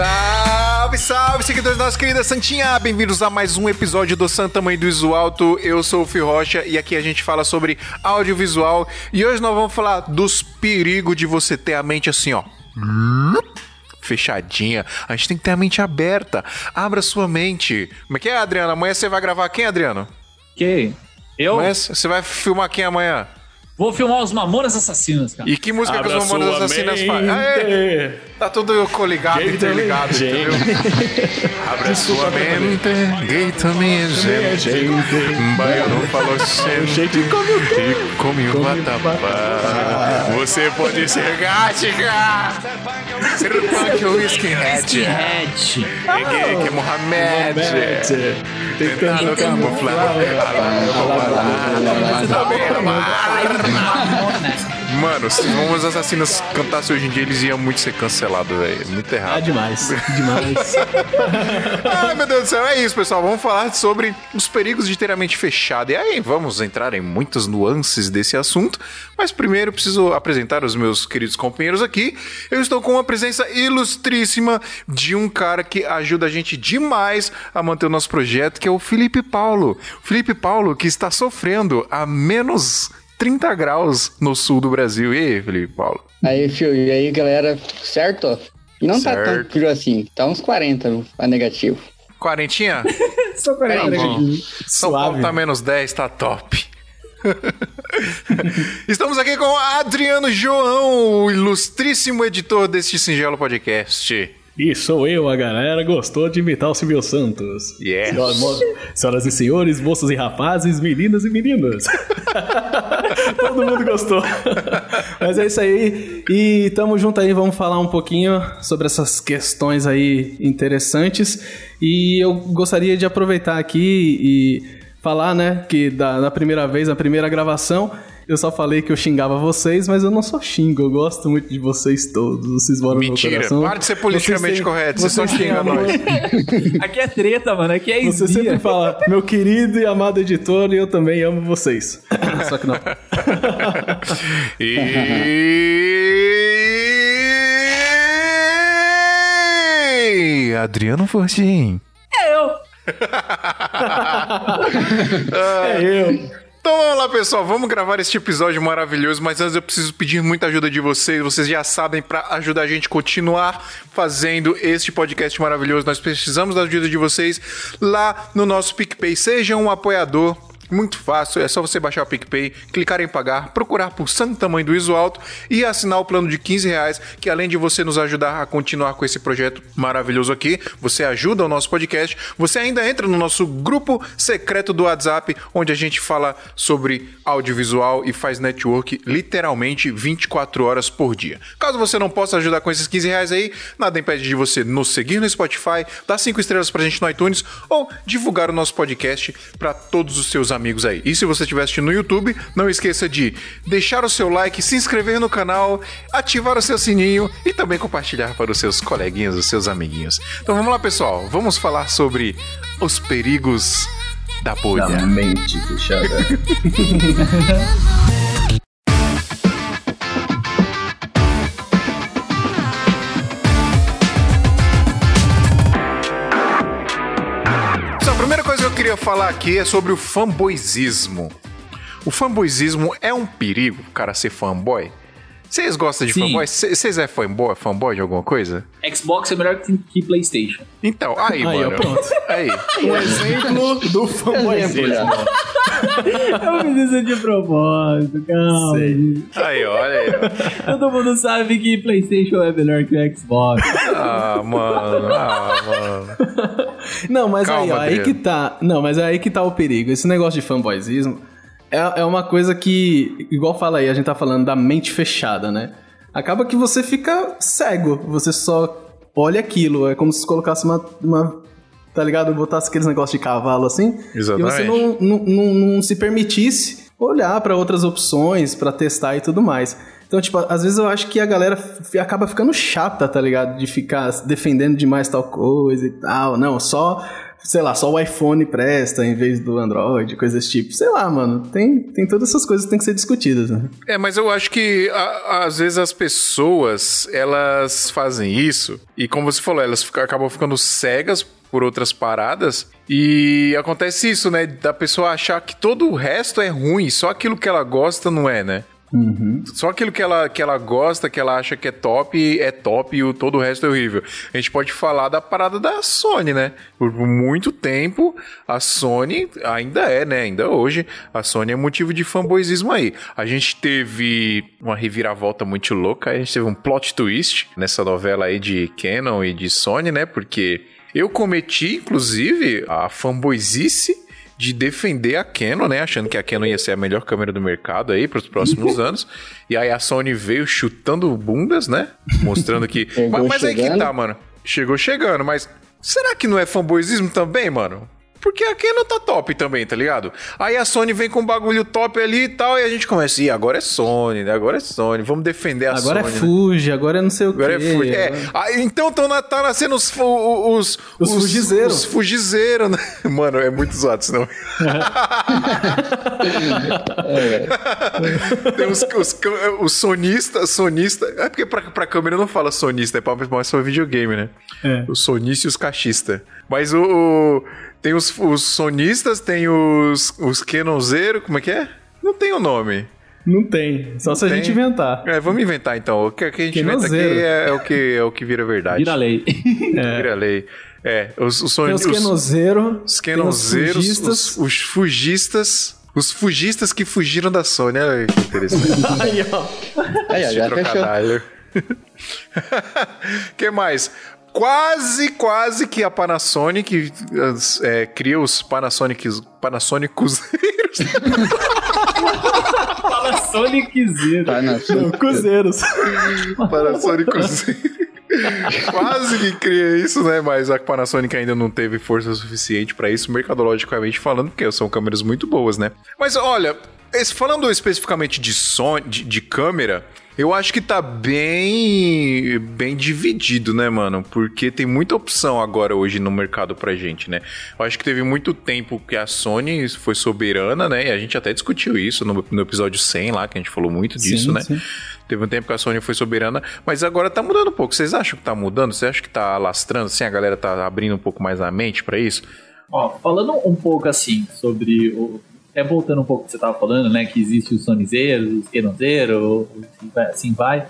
Salve, salve, seguidores da nossa querida Santinha! Bem-vindos a mais um episódio do Santa Mãe do Iso Alto. Eu sou o Fio Rocha e aqui a gente fala sobre audiovisual. E hoje nós vamos falar dos perigos de você ter a mente assim, ó. Fechadinha. A gente tem que ter a mente aberta. Abra sua mente. Como é que é, Adriano? Amanhã você vai gravar quem, Adriano? Quem? Eu Amanhã você vai filmar quem amanhã? vou filmar os Mamonas Assassinos, cara. E que música Abra que os Mamonas Assassinas fazem? Tá tudo coligado, Gay interligado, também é entendeu? Abra sua mente, gay também é gente. Baiano falou sempre Gente, come o quê? e come o vatapá. Você pode ser gática, ser punk ou skinhead. Skinhead. É gay que é Mohamed. Tentando camuflar. Mano, se os Mamonas Assassinas cantassem hoje em dia, eles iam muito ser cancelados, velho. Muito Ah, errado. demais, demais. Ai, meu Deus do céu, é isso, pessoal. Vamos falar sobre os perigos de ter a mente fechada. E aí, vamos entrar em muitas nuances desse assunto. Mas primeiro, preciso apresentar os meus queridos companheiros aqui. Eu estou com uma presença ilustríssima de um cara que ajuda a gente demais a manter o nosso projeto, que é o Felipe Paulo. Felipe Paulo, que está sofrendo a menos 30 graus no sul do Brasil. E aí, Felipe Paulo? Aí, fio, e aí, galera, certo? Não tá Certo. tão frio assim, tá uns 40 a negativo. Quarentinha? Só 40 Tá. São Paulo tá menos 10, tá top. Estamos aqui com Adriano João, o ilustríssimo editor deste singelo podcast. E sou eu, a galera gostou de imitar o Silvio Santos. Yes. Senhoras, e senhores, moças e rapazes, meninas e meninas. Todo mundo gostou. Mas é isso aí. E tamo junto aí, vamos falar um pouquinho sobre essas questões aí interessantes. E eu gostaria de aproveitar aqui e falar, né, que da, da primeira vez, na primeira gravação, eu só falei que eu xingava vocês, mas eu não só xingo, eu gosto muito de vocês todos. Vocês moram no meu Mentira, coração. para de ser politicamente Vocês correto, você só vocês têm xinga amor. nós. Aqui é treta, mano. Aqui é Você sempre fala, meu querido e amado editor, e eu também amo vocês. Só que não. E... Adriano Fortin. É eu. É eu. Então vamos lá, pessoal. Vamos gravar este episódio maravilhoso. Mas antes eu preciso pedir muita ajuda de vocês. Vocês já sabem, para ajudar a gente a continuar fazendo este podcast maravilhoso, nós precisamos da ajuda de vocês lá no nosso PicPay. Seja um apoiador. Muito fácil, é só você baixar o PicPay, clicar em pagar, procurar por Santo Tamanho do Iso Alto e assinar o plano de 15 reais, que além de você nos ajudar a continuar com esse projeto maravilhoso aqui, você ajuda o nosso podcast, você ainda entra no nosso grupo secreto do WhatsApp, onde a gente fala sobre audiovisual e faz network literalmente 24 horas por dia. Caso você não possa ajudar com esses 15 reais aí, nada impede de você nos seguir no Spotify, dar 5 estrelas pra gente no iTunes ou divulgar o nosso podcast para todos os seus amigos aí. E se você estiver assistindo no YouTube, não esqueça de deixar o seu like, se inscrever no canal, ativar o seu sininho e também compartilhar para os seus coleguinhas, os seus amiguinhos. Então vamos lá, pessoal. Vamos falar sobre os perigos da bolha. mente fechada. queria falar aqui é sobre o fanboyzismo. O fanboyzismo é um perigo, o cara ser fanboy? Vocês gostam de Sim. fanboy? Vocês é fanboy, fanboy de alguma coisa? Xbox é melhor que que PlayStation. Então, aí, Aí, ó, mano. pronto. Aí. Um exemplo do fanboyzismo. Eu fiz isso de propósito, calma. Aí, olha aí. ó. Todo mundo sabe que PlayStation é melhor que o Xbox. Ah, mano. Ah, mano. Não, mas Calma, aí, aí que tá. Não, mas aí que tá o perigo. Esse negócio de fanboyzismo é, é uma coisa que, igual fala aí, a gente tá falando da mente fechada, né? Acaba que você fica cego, você só olha aquilo. É como se colocasse uma. uma tá ligado? Botasse aqueles negócios de cavalo assim. Exatamente. E você não, não, não, não se permitisse olhar pra outras opções, pra testar e tudo mais. Então, tipo, às vezes eu acho que a galera acaba ficando chata, tá ligado? De ficar defendendo demais tal coisa e tal. Não, só sei lá, só o iPhone presta em vez do Android, coisas tipo. Sei lá, mano. Tem, tem todas essas coisas que tem que ser discutidas, né? É, mas eu acho que a, às vezes as pessoas, elas fazem isso e como você falou, elas fica, acabam ficando cegas por outras paradas e acontece isso, né, da pessoa achar que todo o resto é ruim, só aquilo que ela gosta não é, né? Uhum. Só aquilo que ela, que ela gosta, que ela acha que é top, é top e o, todo o resto é horrível. A gente pode falar da parada da Sony, né? Por muito tempo, a Sony ainda é, né? Ainda hoje, a Sony é motivo de fanboyismo aí. A gente teve uma reviravolta muito louca, a gente teve um plot twist nessa novela aí de Canon e de Sony, né? Porque eu cometi, inclusive, a fanboyzice de defender a Canon, né? Achando que a Canon ia ser a melhor câmera do mercado aí para os próximos anos. E aí a Sony veio chutando bundas, né? Mostrando que. mas, mas aí que tá, mano. Chegou chegando, mas será que não é fanboyismo também, mano? Porque a Canon tá top também, tá ligado? Aí a Sony vem com um bagulho top ali e tal, e a gente começa, ih, agora é Sony, né? Agora é Sony, vamos defender a agora Sony. Agora é Fuji, né? agora é não sei o agora quê. Agora é Fuji. É, aí, então tão, tá nascendo os, os, os, os fugizeiros. Os fugizeiros, né? Mano, é muito zoado, senão. Tem os, os, os sonistas, sonista. É porque pra, pra câmera não fala sonista, é pra mais só videogame, né? É. Os sonistas e os cachistas. Mas o, o tem os, os sonistas, tem os, os Kenonzeiros, como é que é? Não tem o um nome. Não tem, só se a gente inventar. É, vamos inventar então. O que, a gente inventa aqui é, é, o que, é o que vira verdade. Vira lei. É. Vira lei. É, os, os, tem os Kenonzeiros, os os fugistas. Os, os fugistas. Os fugistas que fugiram da Sony. Olha que interessante. Aí, ó. Aí, ó, já fechou. que mais? Quase, quase que a Panasonic é, cria os Panasonic, Panasonicuzeiros. Panasonicuzeiros. Cuzeiros. Panasonicuzeiros. Quase que cria isso, né? Mas a Panasonic ainda não teve força suficiente para isso, mercadologicamente falando, porque são câmeras muito boas, né? Mas olha, esse, falando especificamente de som, de, de câmera, eu acho que tá bem bem dividido, né, mano? Porque tem muita opção agora hoje no mercado pra gente, né? Eu acho que teve muito tempo que a Sony foi soberana, né? E a gente até discutiu isso no, no episódio 100 lá, que a gente falou muito disso, sim, né? Sim. Teve um tempo que a Sony foi soberana, mas agora tá mudando um pouco. Vocês acham que tá mudando? Você acha que tá lastrando? Assim, a galera tá abrindo um pouco mais a mente para isso? Ó, falando um pouco assim sobre o, até voltando um pouco que você estava falando, né, que existe os sonizeiros, os quenozeiros, assim vai.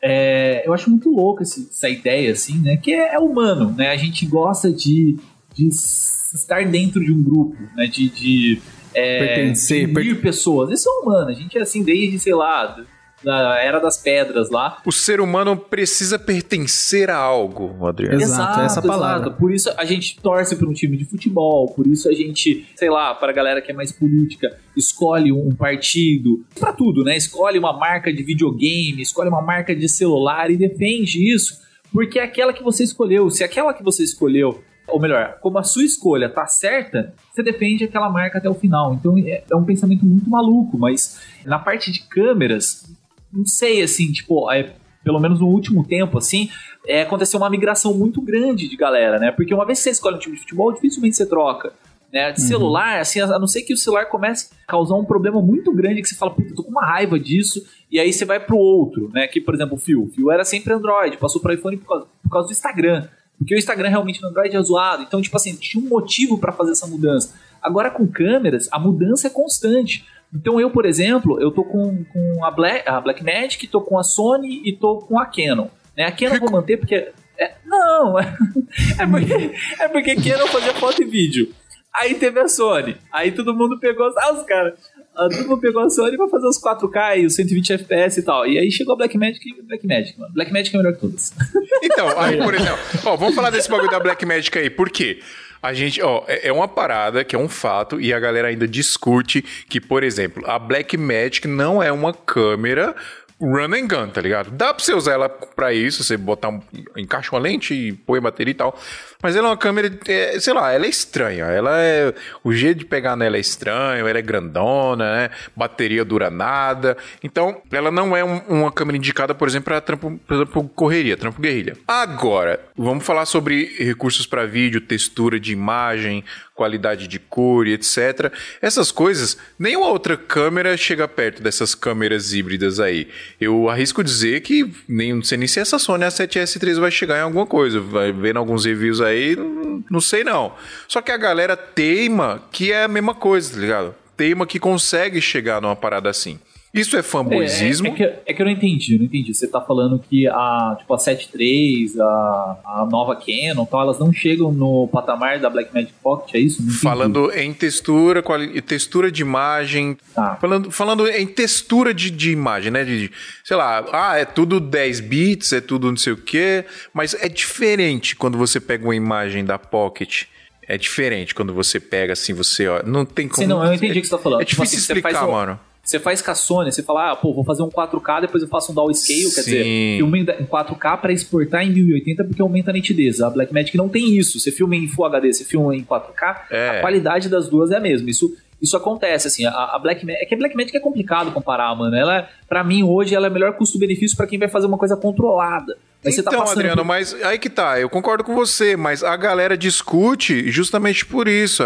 É, eu acho muito louco esse, essa ideia, assim, né, que é, é, humano, né, a gente gosta de, de estar dentro de um grupo, né, de, de é, pertencer, unir per... pessoas. Isso é humano, a gente é assim desde, sei lá, da Era das Pedras lá. O ser humano precisa pertencer a algo, Adriano. Exato, é essa palavra. Exato. Por isso a gente torce para um time de futebol, por isso a gente, sei lá, para a galera que é mais política, escolhe um partido, para tudo, né? Escolhe uma marca de videogame, escolhe uma marca de celular e defende isso, porque é aquela que você escolheu. Se aquela que você escolheu ou melhor, como a sua escolha tá certa, você defende aquela marca até o final. Então é, é um pensamento muito maluco, mas na parte de câmeras, não sei, assim, tipo, é, pelo menos no último tempo, assim, é, aconteceu uma migração muito grande de galera, né? Porque uma vez que você escolhe um time de futebol, dificilmente você troca. Né? De uhum. celular, assim, a não ser que o celular comece a causar um problema muito grande que você fala, puta, tô com uma raiva disso, e aí você vai pro outro, né? Que, por exemplo, o Fio. O Fio era sempre Android, passou pro iPhone por causa, por causa do Instagram. Porque o Instagram realmente no Android é zoado. Então, tipo assim, tinha um motivo para fazer essa mudança. Agora, com câmeras, a mudança é constante. Então eu, por exemplo, eu tô com, com a, Black, a Blackmagic, tô com a Sony e tô com a Canon. Né? A Canon eu vou manter porque... É, não, é, porque, é porque Canon fazia foto e vídeo. Aí teve a Sony. Aí todo mundo pegou... Ah, os caras... Todo mundo pegou a Sony pra fazer os 4K e os 120 FPS e tal. E aí chegou a Blackmagic e Blackmagic, mano. Blackmagic é melhor que todas. Então, aí, por exemplo... Ó, vamos falar desse bagulho da Blackmagic aí. Por quê? A gente, ó, é, é uma parada que é um fato e a galera ainda discute que, por exemplo, a Blackmagic não é uma câmera run and gun, tá ligado? Dá pra você usar ela pra isso, você botar um, encaixa uma lente e põe a bateria e tal. Mas ela é uma câmera, é, sei lá, ela é estranha. Ela é. O jeito de pegar nela é estranho, ela é grandona, né? Bateria dura nada. Então, ela não é um, uma câmera indicada, por exemplo, para trampo, por exemplo, correria, trampo guerrilha. Agora, vamos falar sobre recursos para vídeo, textura de imagem, qualidade de cor e etc. Essas coisas, nenhuma outra câmera chega perto dessas câmeras híbridas aí. Eu arrisco dizer que nem não sei nem se essa Sony A7S3 vai chegar em alguma coisa. Vai vendo alguns reviews aí, não, não sei não. Só que a galera teima que é a mesma coisa, tá ligado? Teima que consegue chegar numa parada assim. Isso é fanboyismo? É, é, é, que, é, que, eu não entendi, eu não entendi. Você tá falando que a, tipo, a 7.3, a, a nova Canon, tal, elas não chegam no patamar da Blackmagic Pocket, é isso? Falando em textura, quali, textura de imagem. Tá. Falando, falando em textura de, de imagem, né? De, sei lá, ah, é tudo 10 bits, é tudo não sei o quê. Mas é diferente quando você pega uma imagem da Pocket. É diferente quando você pega assim, você ó, não tem como. Sim, não, eu entendi o que você tá falando. É difícil tipo assim, explicar, mano. Você faz com a Sony, você fala, ah, pô, vou fazer um 4K, depois eu faço um downscale, quer dizer, filme em 4K para exportar em 1080 porque aumenta a nitidez. A Blackmagic não tem isso. Você filma em Full HD, você filma em 4K, é. a qualidade das duas é a mesma. Isso isso acontece, assim, a, a Black é que a Black Magic é complicado comparar, mano. Ela, para mim, hoje, ela é melhor custo-benefício para quem vai fazer uma coisa controlada. Mas tá então, tá Adriano, por... mas aí que tá, eu concordo com você, mas a galera discute justamente por isso.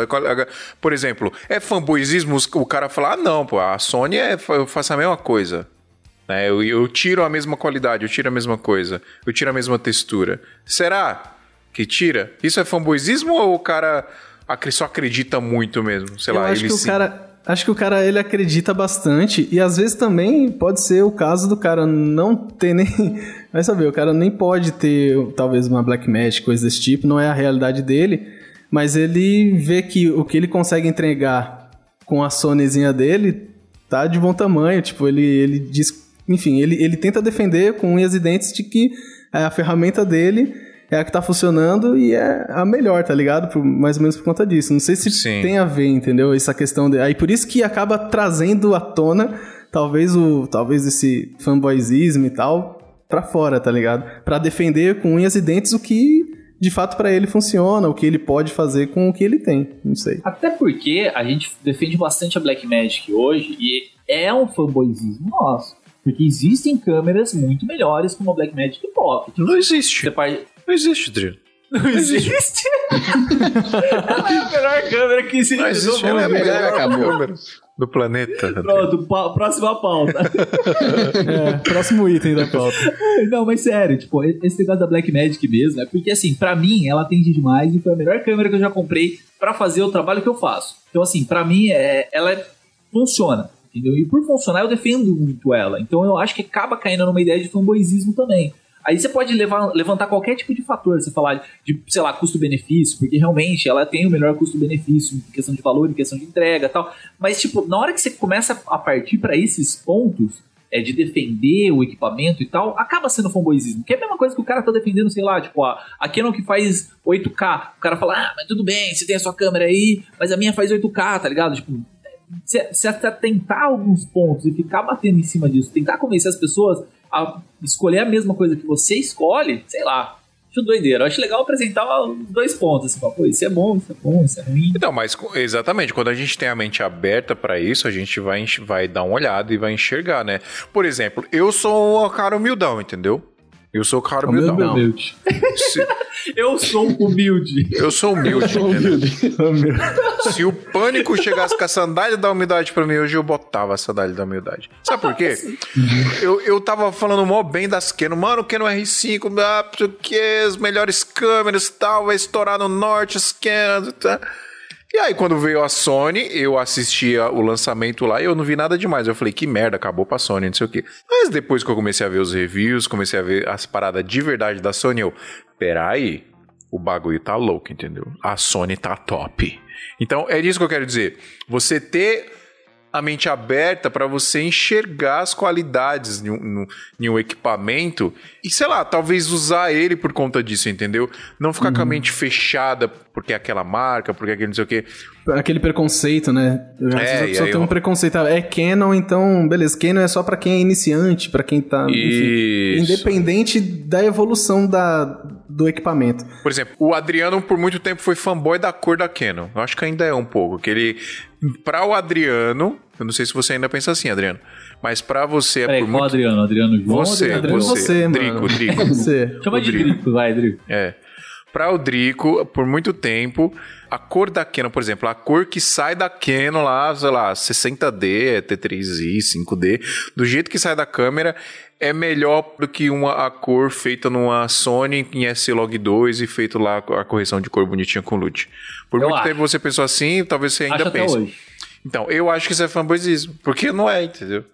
Por exemplo, é fanboyismo o cara falar, ah, não, pô, a Sony é, eu faço a mesma coisa. Né? Eu, eu tiro a mesma qualidade, eu tiro a mesma coisa, eu tiro a mesma textura. Será que tira? Isso é fanboyismo ou o cara só acredita muito mesmo? Sei eu lá, acho ele que sim. o cara Acho que o cara ele acredita bastante e às vezes também pode ser o caso do cara não ter nem, vai saber, o cara nem pode ter talvez uma black magic, coisa desse tipo, não é a realidade dele, mas ele vê que o que ele consegue entregar com a Sonyzinha dele tá de bom tamanho, tipo, ele ele diz, enfim, ele ele tenta defender com unhas e dentes de que a ferramenta dele é a que tá funcionando e é a melhor, tá ligado? Por, mais ou menos por conta disso. Não sei se Sim. tem a ver, entendeu? Essa questão de. Aí por isso que acaba trazendo à tona, talvez o. Talvez esse fanboyismo e tal, pra fora, tá ligado? Pra defender com unhas e dentes o que de fato para ele funciona, o que ele pode fazer com o que ele tem, não sei. Até porque a gente defende bastante a Black Magic hoje e é um fanboyismo nosso. Porque existem câmeras muito melhores como a Blackmagic Pocket. Não existe. Você pode... Não existe, Adriano. Não existe? ela é a melhor câmera que existe. Não existe, ela é a melhor câmera do planeta. Pronto, pa próxima pauta. é, próximo item da pauta. Não, mas sério, tipo, esse negócio da Black Magic mesmo, é porque assim, pra mim, ela atende demais e foi a melhor câmera que eu já comprei para fazer o trabalho que eu faço. Então, assim, pra mim, é, ela é, funciona. Entendeu? E por funcionar, eu defendo muito ela. Então eu acho que acaba caindo numa ideia de fanboyismo também. Aí você pode levar, levantar qualquer tipo de fator, você falar de, sei lá, custo-benefício, porque realmente ela tem o melhor custo-benefício em questão de valor, em questão de entrega tal. Mas, tipo, na hora que você começa a partir para esses pontos, é, de defender o equipamento e tal, acaba sendo fanboyismo. Que é a mesma coisa que o cara tá defendendo, sei lá, tipo, a, a Canon que faz 8K. O cara fala, ah, mas tudo bem, você tem a sua câmera aí, mas a minha faz 8K, tá ligado? Tipo, se, se atentar alguns pontos e ficar batendo em cima disso, tentar convencer as pessoas a escolher a mesma coisa que você escolhe, sei lá. Acho. Eu acho legal apresentar dois pontos. Assim, pô, isso é bom, isso é bom, isso é ruim. Então, mas exatamente, quando a gente tem a mente aberta para isso, a gente vai, vai dar uma olhada e vai enxergar, né? Por exemplo, eu sou um cara humildão, entendeu? Eu sou o cara humildão. Humilde. Se... Eu sou humilde. Eu sou humilde. Eu sou humilde. Se o pânico chegasse com a sandália da humildade pra mim, hoje eu botava a sandália da humildade. Sabe por quê? eu, eu tava falando mó bem das Canon. Mano, o Canon R5, ah, porque as melhores câmeras e tal, vai estourar no norte, as Canon. Tá? E aí, quando veio a Sony, eu assistia o lançamento lá e eu não vi nada demais. Eu falei, que merda, acabou pra Sony, não sei o quê. Mas depois que eu comecei a ver os reviews, comecei a ver as paradas de verdade da Sony, eu, peraí, o bagulho tá louco, entendeu? A Sony tá top. Então, é isso que eu quero dizer. Você ter a mente aberta para você enxergar as qualidades de um, de um, equipamento e, sei lá, talvez usar ele por conta disso, entendeu? Não ficar uhum. com a uhum. mente fechada porque é aquela marca, porque é aquele não sei o quê. Aquele preconceito, né? Às é, vezes a pessoa tem eu... um preconceito. É Canon, então, beleza, Canon é só para quem é iniciante, para quem tá. Enfim, independente da evolução da, do equipamento. Por exemplo, o Adriano por muito tempo foi fanboy da cor da Canon. Eu acho que ainda é um pouco. Que ele. Pra o Adriano. Eu não sei se você ainda pensa assim, Adriano. Mas pra você é Peraí, por qual muito. Adriano? Adriano João? Você, Adriano? você, você, Drico, mano. Drico. Você. Chama de Drico. Drico, vai, Drico. É. Pra o Drico, por muito tempo, a cor da Canon, por exemplo, a cor que sai da Canon lá, sei lá, 60D, T3i, 5D, do jeito que sai da câmera, é melhor do que uma, a cor feita numa Sony em S-Log 2 e feito lá a correção de cor bonitinha com LUT. Por Eu muito acho. tempo você pensou assim, talvez você ainda Acho pense. Então, eu acho que isso é fanboyismo, porque não é, entendeu?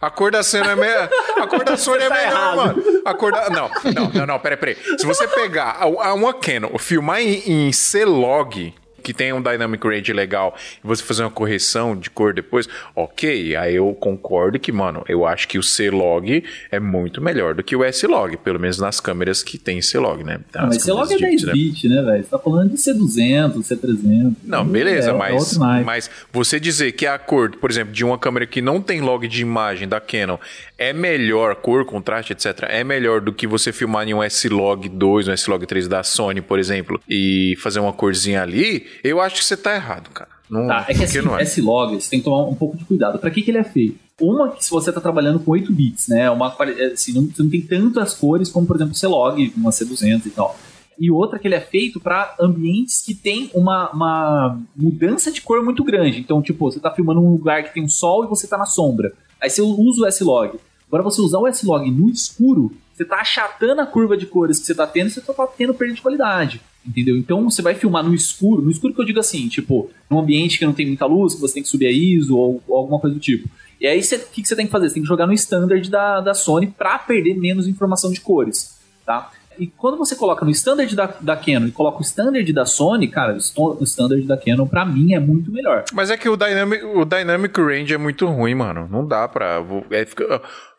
A cor da Sony é melhor. A cor da Sony é Tá melhor, errado. mano. A cor da. Não, não, não, não, peraí, peraí. Se você pegar a, a uma Canon, filmar em, em C-Log, que tem um Dynamic Range legal, e você fazer uma correção de cor depois, ok, aí eu concordo que, mano, eu acho que o C-Log é muito melhor do que o S-Log, pelo menos nas câmeras que tem C-Log, né? Ah, mas logo é câmeras 10 de- né? bit, né, velho? Você tá falando de C200, C300. Não, beleza, é, é mas, naipe. mas você dizer que a cor, por exemplo, de uma câmera que não tem log de imagem da Canon é melhor, cor, contraste, etc., é melhor do que você filmar em um S-Log 2, um S-Log 3 da Sony, por exemplo, e fazer uma corzinha ali, eu acho que você tá errado, cara. Não, Tá, é que assim, não é. S-Log, você tem que tomar um pouco de cuidado. Pra que, que ele é feito? Uma, que se você tá trabalhando com 8 bits, né? Uma, quali- assim, não, você não tem tantas cores como, por exemplo, o C-Log, uma C200 e tal. E outra que ele é feito para ambientes que tem uma, uma mudança de cor muito grande. Então, tipo, você tá filmando um lugar que tem um sol e você tá na sombra. Aí você usa o S-Log. Agora, você usar o S-Log no escuro, você tá achatando a curva de cores que você tá tendo e você tá tendo perda de qualidade. Entendeu? Então você vai filmar no escuro, no escuro que eu digo assim, tipo, num ambiente que não tem muita luz, que você tem que subir a ISO ou, ou alguma coisa do tipo. E aí o que, que você tem que fazer? Você tem que jogar no standard da, da Sony pra perder menos informação de cores, tá? E quando você coloca no standard da, da Canon e coloca o standard da Sony, cara, o standard da Canon pra mim é muito melhor. Mas é que o Dynamic, o Dynamic Range é muito ruim, mano. Não dá pra. É, fica,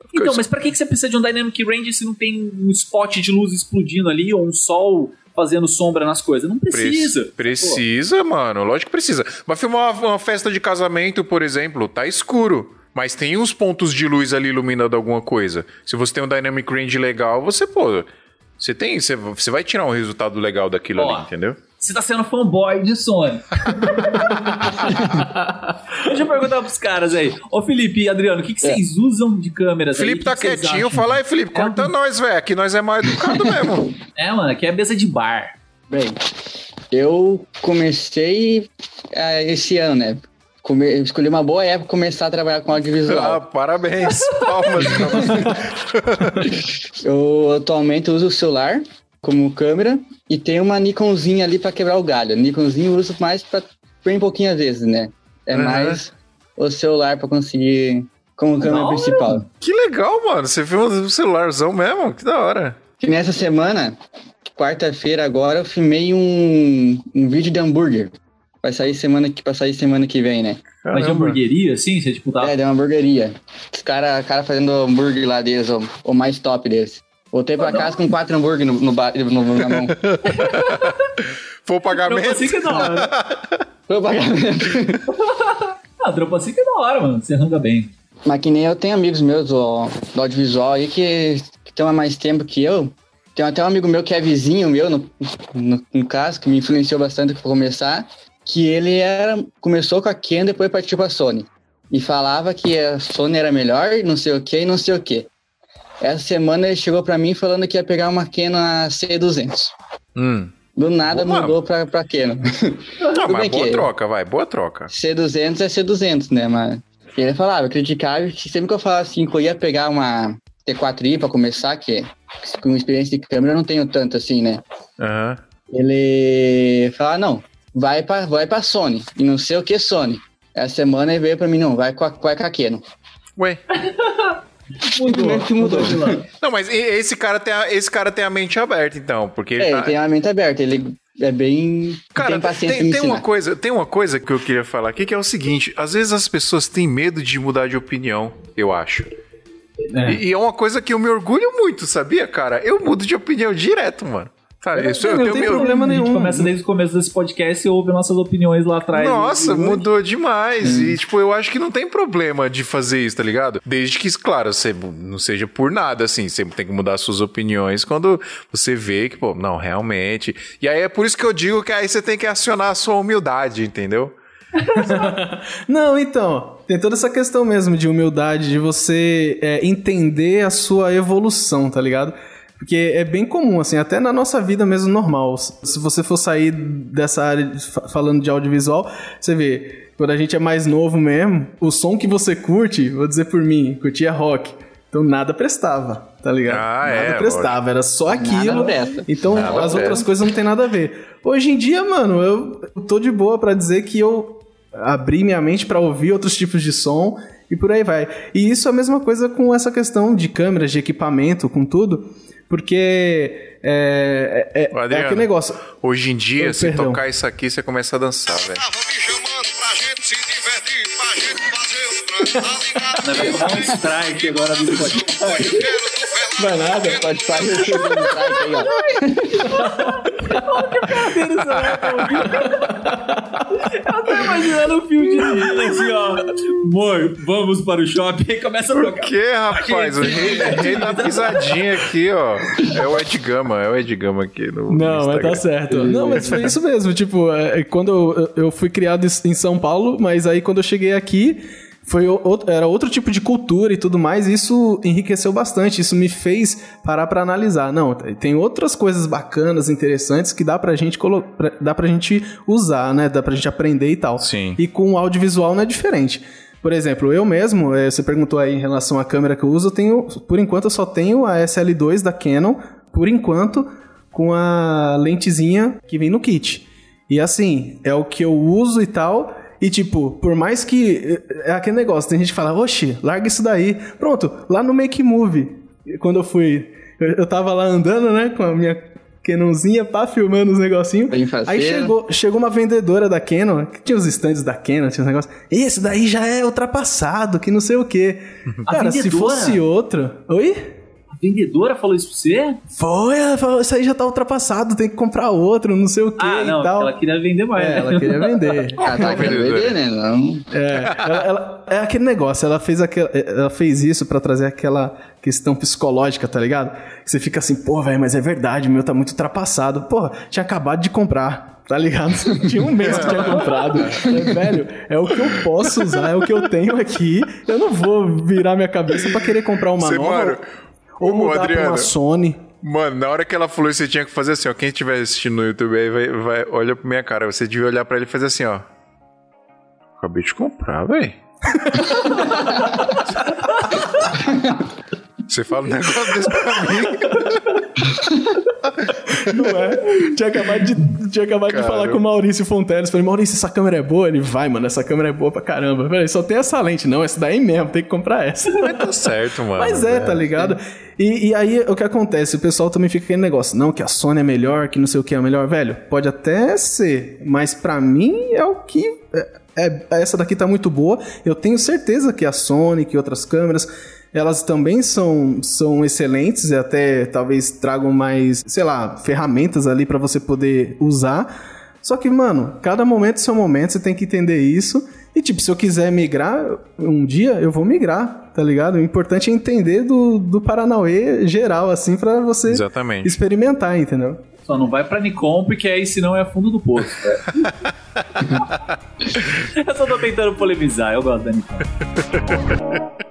fica- Então, mas pra que que você precisa de um Dynamic Range se não tem um spot de luz explodindo ali ou um sol fazendo sombra nas coisas? Não precisa. Pre- Precisa, mano. Lógico que precisa. Vai filmar uma, uma festa de casamento, por exemplo, tá escuro. Mas tem uns pontos de luz ali iluminando alguma coisa. Se você tem um dynamic range legal, você, pô. Você tem. Você, você vai tirar um resultado legal daquilo Ó, ali, entendeu? Você tá sendo fanboy de Sony. Deixa eu perguntar pros caras aí. Ô Felipe e Adriano, o que, que vocês usam de câmeras aí? Felipe O tá que quietinho. acham? Fala aí, Felipe. Corta É. nós, velho. Aqui nós é mais educado mesmo. É, mano, aqui é mesa de bar. Bem, eu comecei ah, esse ano, né? Come- escolhi uma boa época começar a trabalhar com Ah, audiovisual. parabéns. Palmas pra você. Eu atualmente uso o celular como câmera e tem uma Nikonzinha ali pra quebrar o galho. Nikonzinho eu uso mais pra bem pouquinho às vezes, né? É Uhum. mais o celular pra conseguir como câmera principal. Que legal, mano. Você viu um celularzão mesmo? Que da hora. Que nessa semana, quarta-feira agora, eu filmei um, um vídeo de hambúrguer. Vai sair semana que vai sair semana que vem, né? Mas de Caramba. hamburgueria, assim? Você tipo tá. É, de uma hamburgueria. Os caras cara fazendo hambúrguer lá deles, o, o mais top deles. Voltei pra casa com quatro hambúrguer no, no, ba- no- na mão. Foi o pagamento? assim que é da hora. Foi o pagamento. Ah, assim que é da hora, mano. Você arranca bem. Mas que nem eu tenho amigos meus do, do audiovisual aí que, que estão há mais tempo que eu. Tem até um amigo meu que é vizinho meu, no, no, no caso, que me influenciou bastante pra começar, que ele era começou com a Canon, depois partiu pra Sony. E falava que a Sony era melhor, não sei o que, e não sei o que. Essa semana ele chegou pra mim falando que ia pegar uma Canon a C200. Hum. Do nada Boa. mudou pra, pra Canon. Não, mas boa que- troca, vai. Boa troca. C200 é C200, né? Mas ele falava, criticava que sempre que eu falava assim, que eu ia pegar uma T4i pra começar, que com experiência de câmera eu não tenho tanto assim, né? Aham. Ele falava, não, vai pra, vai pra Sony, e não sei o que Sony. Essa semana ele veio pra mim, não, vai com a, vai com a Canon. Ué. Simplesmente mudou. de lado. Não, mas esse cara tem a, esse cara tem a mente aberta, então, porque ele É, tá- ele tem a mente aberta, ele é bem... Cara, tem paciência tem, em tem uma coisa, tem uma coisa que eu queria falar aqui que é o seguinte: às vezes as pessoas têm medo de mudar de opinião, eu acho. É. E, e é uma coisa que eu me orgulho muito, sabia, cara? Eu mudo de opinião direto, mano. Tá, isso não eu tenho tem meu. problema A gente nenhum. começa desde o começo desse podcast e ouve nossas opiniões lá atrás. Nossa, E- mudou demais. E, tipo, eu acho que não tem problema de fazer isso, tá ligado? Desde que, claro, você não seja por nada, assim. Você tem que mudar suas opiniões quando você vê que, pô, não, realmente. E aí é por isso que eu digo que aí você tem que acionar a sua humildade, entendeu? Não, então, tem toda essa questão mesmo de humildade, de você é, entender a sua evolução, tá ligado? Porque é bem comum, assim, até na nossa vida mesmo normal. Se você for sair dessa área de- fa- falando de audiovisual, você vê, quando a gente é mais novo mesmo, o som que você curte, vou dizer por mim, curtia rock. Então nada prestava, tá ligado? Ah, nada é, prestava, era só aquilo. Então Nada as outras presta. coisas não tem nada a ver. Hoje em dia, mano, eu eu tô de boa pra dizer que eu abri minha mente pra ouvir outros tipos de som e por aí vai. E isso é a mesma coisa com essa questão de câmeras, de equipamento, com tudo, porque é, é, é, Ô, Adriano, aquele negócio. Hoje em dia, Oh, se perdão. tocar isso aqui, você começa a dançar, velho. Vai um strike agora do podcast. Vai nada. Pode fazer o segundo strike aí, ó. Eu tô imaginando o fio de assim, ó. Amor, vamos para o shopping. Começa a Por tocar. que, rapaz? O rei, rei da pisadinha aqui, ó. É o Ed Gama, é o Ed Gama aqui no Não, mas tá certo. Não, mas foi isso mesmo. Tipo, é, quando eu, eu fui criado em São Paulo, mas aí quando eu cheguei aqui, foi outro- era outro tipo de cultura e tudo mais. E isso enriqueceu bastante. Isso me fez parar pra analisar. Não, tem outras coisas bacanas, interessantes que dá pra gente, pra- dá pra gente usar, né? Dá pra gente aprender e tal. Sim. E com o audiovisual não é diferente. Por exemplo, eu mesmo, eh, você perguntou aí em relação à câmera que eu uso, eu tenho, por enquanto eu só tenho a SL2 da Canon, por enquanto, com a lentezinha que vem no kit. E assim, é o que eu uso e tal. E tipo, por mais que. É aquele negócio, tem gente que fala, oxe, larga isso daí. Pronto, lá no Make Move, quando eu fui. Eu, eu tava lá andando, né, com a minha Canonzinha, pá, filmando os negocinhos. Aí chegou, chegou uma vendedora da Canon, que tinha os stands da Canon, tinha os negócios. Esse daí já é ultrapassado, que não sei o quê. A Cara, se fosse outro. Oi? Vendedora falou isso pra você? Foi, ela falou, isso aí já tá ultrapassado, tem que comprar outro, não sei o quê Ah, não, e tal. ela queria vender mais. É, né? ela queria vender. Ah, tá querendo beber, né? Não. É, ela, ela- é aquele negócio, ela fez, aquela, ela fez isso pra trazer aquela questão psicológica, tá ligado? Que você fica assim, pô, velho, mas é verdade, o meu tá muito ultrapassado. Porra, tinha acabado de comprar, tá ligado? Tinha um mês que tinha comprado. É, velho, é o que eu posso usar, é o que eu tenho aqui. Eu não vou virar minha cabeça pra querer comprar uma Você, nova. mano, ou ô, mudar pra Adriano. uma Sony. Mano, na hora que ela falou isso, você tinha que fazer assim, ó. Quem estiver assistindo no YouTube aí, vai, vai, olha pra minha cara. Você devia olhar pra ele e fazer assim, ó. Acabei de comprar, véi. Você fala um negócio desse pra mim. Não é? Tinha acabado de, tinha acabado de falar com o Maurício Fonteles. Falei, Maurício, essa câmera é boa? Ele vai, mano, essa câmera é boa pra caramba. Falei, só tem essa lente. Não, essa daí mesmo, tem que comprar essa. Mas tá certo, mano. Mas é, tá ligado? E, e aí o que acontece? O pessoal também fica aquele negócio, não, que a Sony é melhor, que não sei o que é melhor. Velho, pode até ser, mas pra mim é o que. É, é- essa daqui tá muito boa. Eu tenho certeza que a Sony, que outras câmeras. Elas também são, são excelentes e até talvez tragam mais, sei lá, ferramentas ali pra você poder usar. Só que, mano, cada momento é seu momento, você tem que entender isso. E, tipo, se eu quiser migrar um dia, eu vou migrar, tá ligado? O importante é entender do, do Paranauê geral, assim, pra você Exatamente. experimentar, entendeu? Só não vai pra Nikon, porque aí senão é fundo do poço. velho. eu só tô tentando polemizar, eu gosto da Nikon.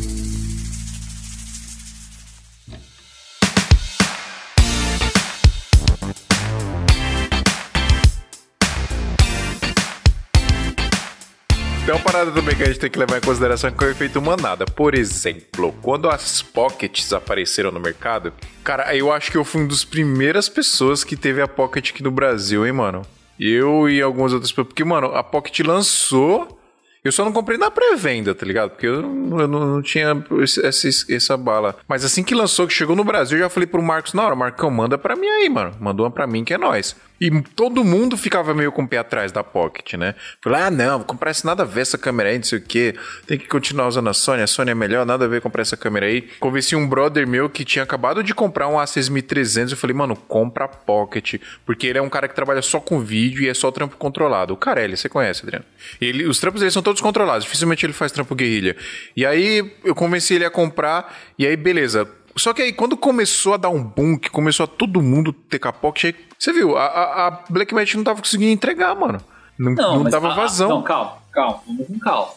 Tem uma parada também que a gente tem que levar em consideração que é o efeito manada. Por exemplo, quando as pockets apareceram no mercado, cara, eu acho que eu fui uma das primeiras pessoas que teve a pocket aqui no Brasil, hein, mano? Eu e algumas outras pessoas. Porque, mano, a pocket lançou. Eu só não comprei na pré-venda, tá ligado? Porque eu, não, eu não- tinha essa, essa bala. Mas assim que lançou, que chegou no Brasil, eu já falei pro Marcos, na hora, Marcão, manda pra mim aí, mano. Mandou uma pra mim que é nóis. E todo mundo ficava meio com o pé atrás da Pocket, né? Falei, ah, não, vou comprar essa nada a ver essa câmera aí, não sei o quê. Tem que continuar usando a Sony, a Sony é melhor, nada a ver comprar essa câmera aí. Convenci um brother meu que tinha acabado de comprar um A6300. Eu falei, mano, compra a Pocket. Porque ele é um cara que trabalha só com vídeo e é só trampo controlado. O Carelli, você conhece, Adriano? Ele, os trampos dele são todos controlados, dificilmente ele faz trampo guerrilha. E aí eu convenci ele a comprar, e aí beleza. Só que aí, quando começou a dar um boom, que começou a todo mundo ter capote, aí, você viu, a, a, a Blackmagic não tava conseguindo entregar, mano. Não, não, dava ah, vazão. Não, calma, calma, vamos com calma.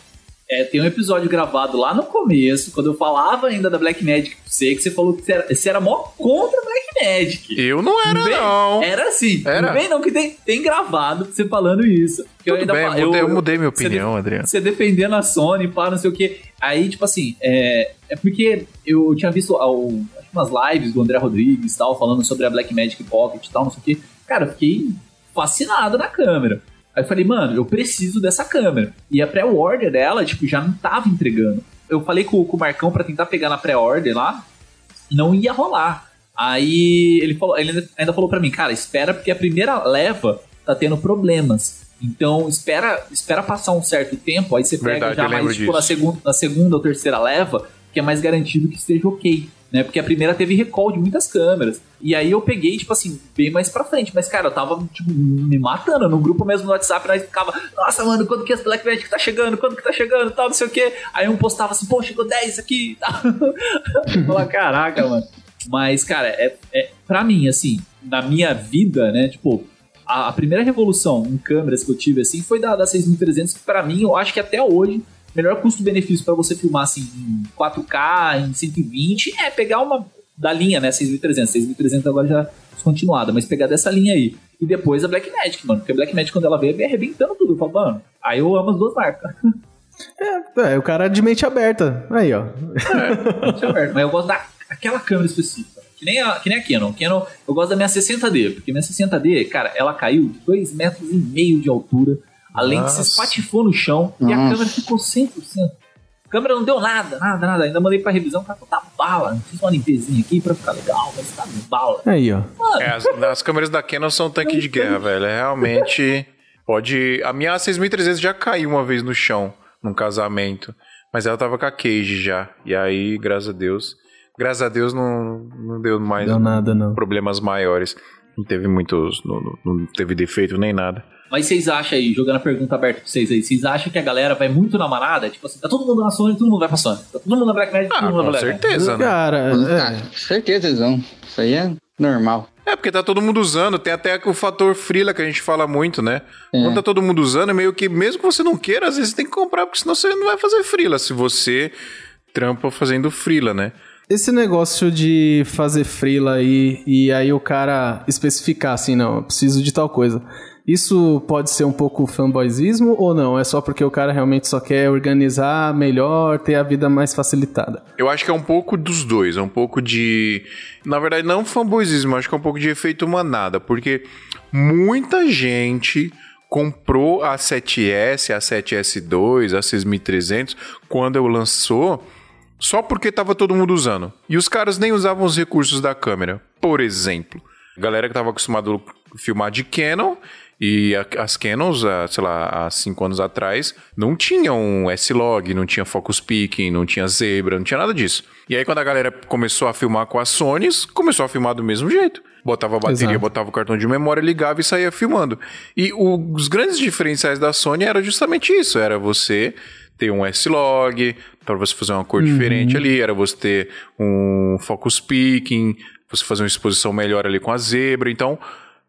É, tem um episódio gravado lá no começo, quando eu falava ainda da Black Magic pra você, que você falou que você era, você era mó contra a Black Magic. Eu não era, Não vem- não. Era assim. Era. Não vem não, que tem, tem gravado você falando isso. Que Tudo bem, falo- eu mudei- eu mudei minha você opinião, de- Adriano. Você defendendo a Sony, pá, não sei o quê. Aí, tipo assim, é, é porque eu tinha visto ao- umas lives do André Rodrigues tal, falando sobre a Black Magic Pocket e tal, não sei o quê. Cara, eu fiquei fascinado na câmera. Aí eu falei, mano, eu preciso dessa câmera. E a pré-order dela, tipo, já não tava entregando. Eu falei com, com o Marcão pra tentar pegar na pré-order lá, não ia rolar. Aí ele falou, ele ainda- falou pra mim, cara, espera porque a primeira leva tá tendo problemas. Então espera, espera passar um certo tempo, aí você pega Verdade, já mais tipo, na segunda, na segunda ou terceira leva, que é mais garantido que esteja ok. Né? Porque a primeira teve recall de muitas câmeras. E aí eu peguei, tipo assim, bem mais pra frente. Mas, cara, eu tava, tipo, me matando. No grupo mesmo no WhatsApp, nós ficava, nossa, mano, quando que as Black Magic tá chegando? Quando que tá chegando? Tal, não sei o quê. Aí um postava assim, pô, chegou 10 aqui. Fala, caraca, mano. Mas, cara, é, é pra mim, assim, na minha vida, né, tipo, a, a primeira revolução em câmeras que eu tive, assim, foi da, da 6300, que pra mim, eu acho que até hoje, melhor custo-benefício pra você filmar, assim, em 4K, em 120, é pegar uma da linha, né, 6300. 6300 agora já descontinuada, mas pegar dessa linha aí. E depois a Blackmagic, mano, porque a Blackmagic, quando ela veio, veio arrebentando tudo. Eu falo, mano, aí eu amo as duas marcas. É, o cara de mente aberta. Aí, ó. Deixa eu ver. Mas eu gosto daquela câmera específica. Que nem, a, que nem a Canon. Canon, eu gosto da minha 60D, porque minha 60D, cara, ela caiu de 2 metros e meio de altura, além de se Nossa. espatifou no chão, e a Nossa. câmera ficou 100%. A câmera não deu nada, nada, nada. Ainda mandei pra revisão, o cara tá bala. Fiz uma limpezinha aqui pra ficar legal, mas tá bala. Aí, ó. É, as, as câmeras da Canon são tanque de guerra, velho. É realmente. Pode. A minha 6300 já caiu uma vez no chão, num casamento. Mas ela tava com a cage já. E aí, graças a Deus. Graças a Deus não, não deu mais Não deu nada, não. problemas maiores. Não teve muitos. Não- não teve defeito nem nada. Mas vocês acham aí, jogando a pergunta aberta pra vocês aí, vocês acham que a galera vai muito na manada? Tipo assim, tá todo mundo na Sony, todo mundo vai pra Sony. Tá todo mundo na Black Magic, todo Ah, mundo na com Black Magic. certeza, né? Cara, Ah, é, certeza eles vão. Isso aí é normal. É, porque tá todo mundo usando. Tem até o fator frila que a gente fala muito, né? É. Quando tá todo mundo usando, é meio que, mesmo que você não queira, às vezes tem que comprar, porque senão você não vai fazer frila. Se você trampa fazendo frila, né? esse negócio de fazer freela aí e aí o cara especificar assim, não, eu preciso de tal coisa. Isso pode ser um pouco fanboyzismo ou não? É só porque o cara realmente só quer organizar melhor, ter a vida mais facilitada. Eu acho que é um pouco dos dois, é um pouco de. Na verdade, não fanboyzismo, acho que é um pouco de efeito manada, porque muita gente comprou a 7S, a 7S2, a 6300 quando eu lançou, só porque tava todo mundo usando. E os caras nem usavam os recursos da câmera. Por exemplo, a galera que tava acostumado a filmar de Canon e a- as Canons, ah, sei lá, há cinco anos atrás, não tinham S-Log, não tinha Focus Peaking, não tinha Zebra, não tinha nada disso. E aí quando a galera começou a filmar com as Sonys, começou a filmar do mesmo jeito. Botava a bateria, Exato. botava o cartão de memória, ligava e saía filmando. E o- os grandes diferenciais da Sony era justamente isso, era você ter um S-Log, para você fazer uma cor diferente ali, era você ter um Focus Peaking, você fazer uma exposição melhor ali com a Zebra, então...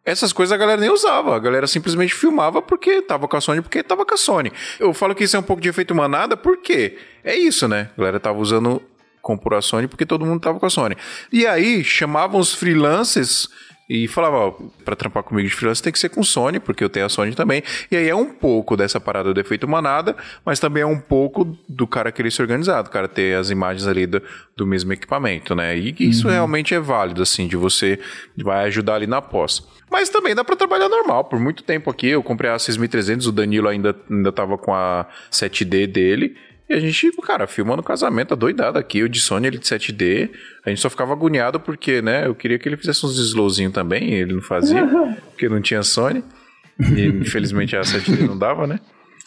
Essas coisas a galera nem usava, a galera simplesmente filmava porque tava com a Sony, porque tava com a Sony. Eu falo que isso é um pouco de efeito manada, porque é isso, né? A galera tava usando comprou a Sony porque todo mundo tava com a Sony. E aí chamavam os freelancers E falava, ó, pra trampar comigo de freelance tem que ser com Sony, porque eu tenho a Sony também. E aí é um pouco dessa parada do efeito manada, mas também é um pouco do cara querer se organizar, do cara ter as imagens ali do, do mesmo equipamento, né? E isso realmente é válido, assim, de você vai ajudar ali na pós. Mas também dá pra trabalhar normal. Por muito tempo aqui, eu comprei a 6300, o Danilo ainda, ainda tava com a 7D dele. E a gente, cara, filmando casamento, adoidado aqui. O de Sony, ele de 7D. A gente só ficava agoniado porque, né, eu queria que ele fizesse uns slowzinho também. E ele não fazia, porque não tinha Sony. E infelizmente a 7D não dava, né?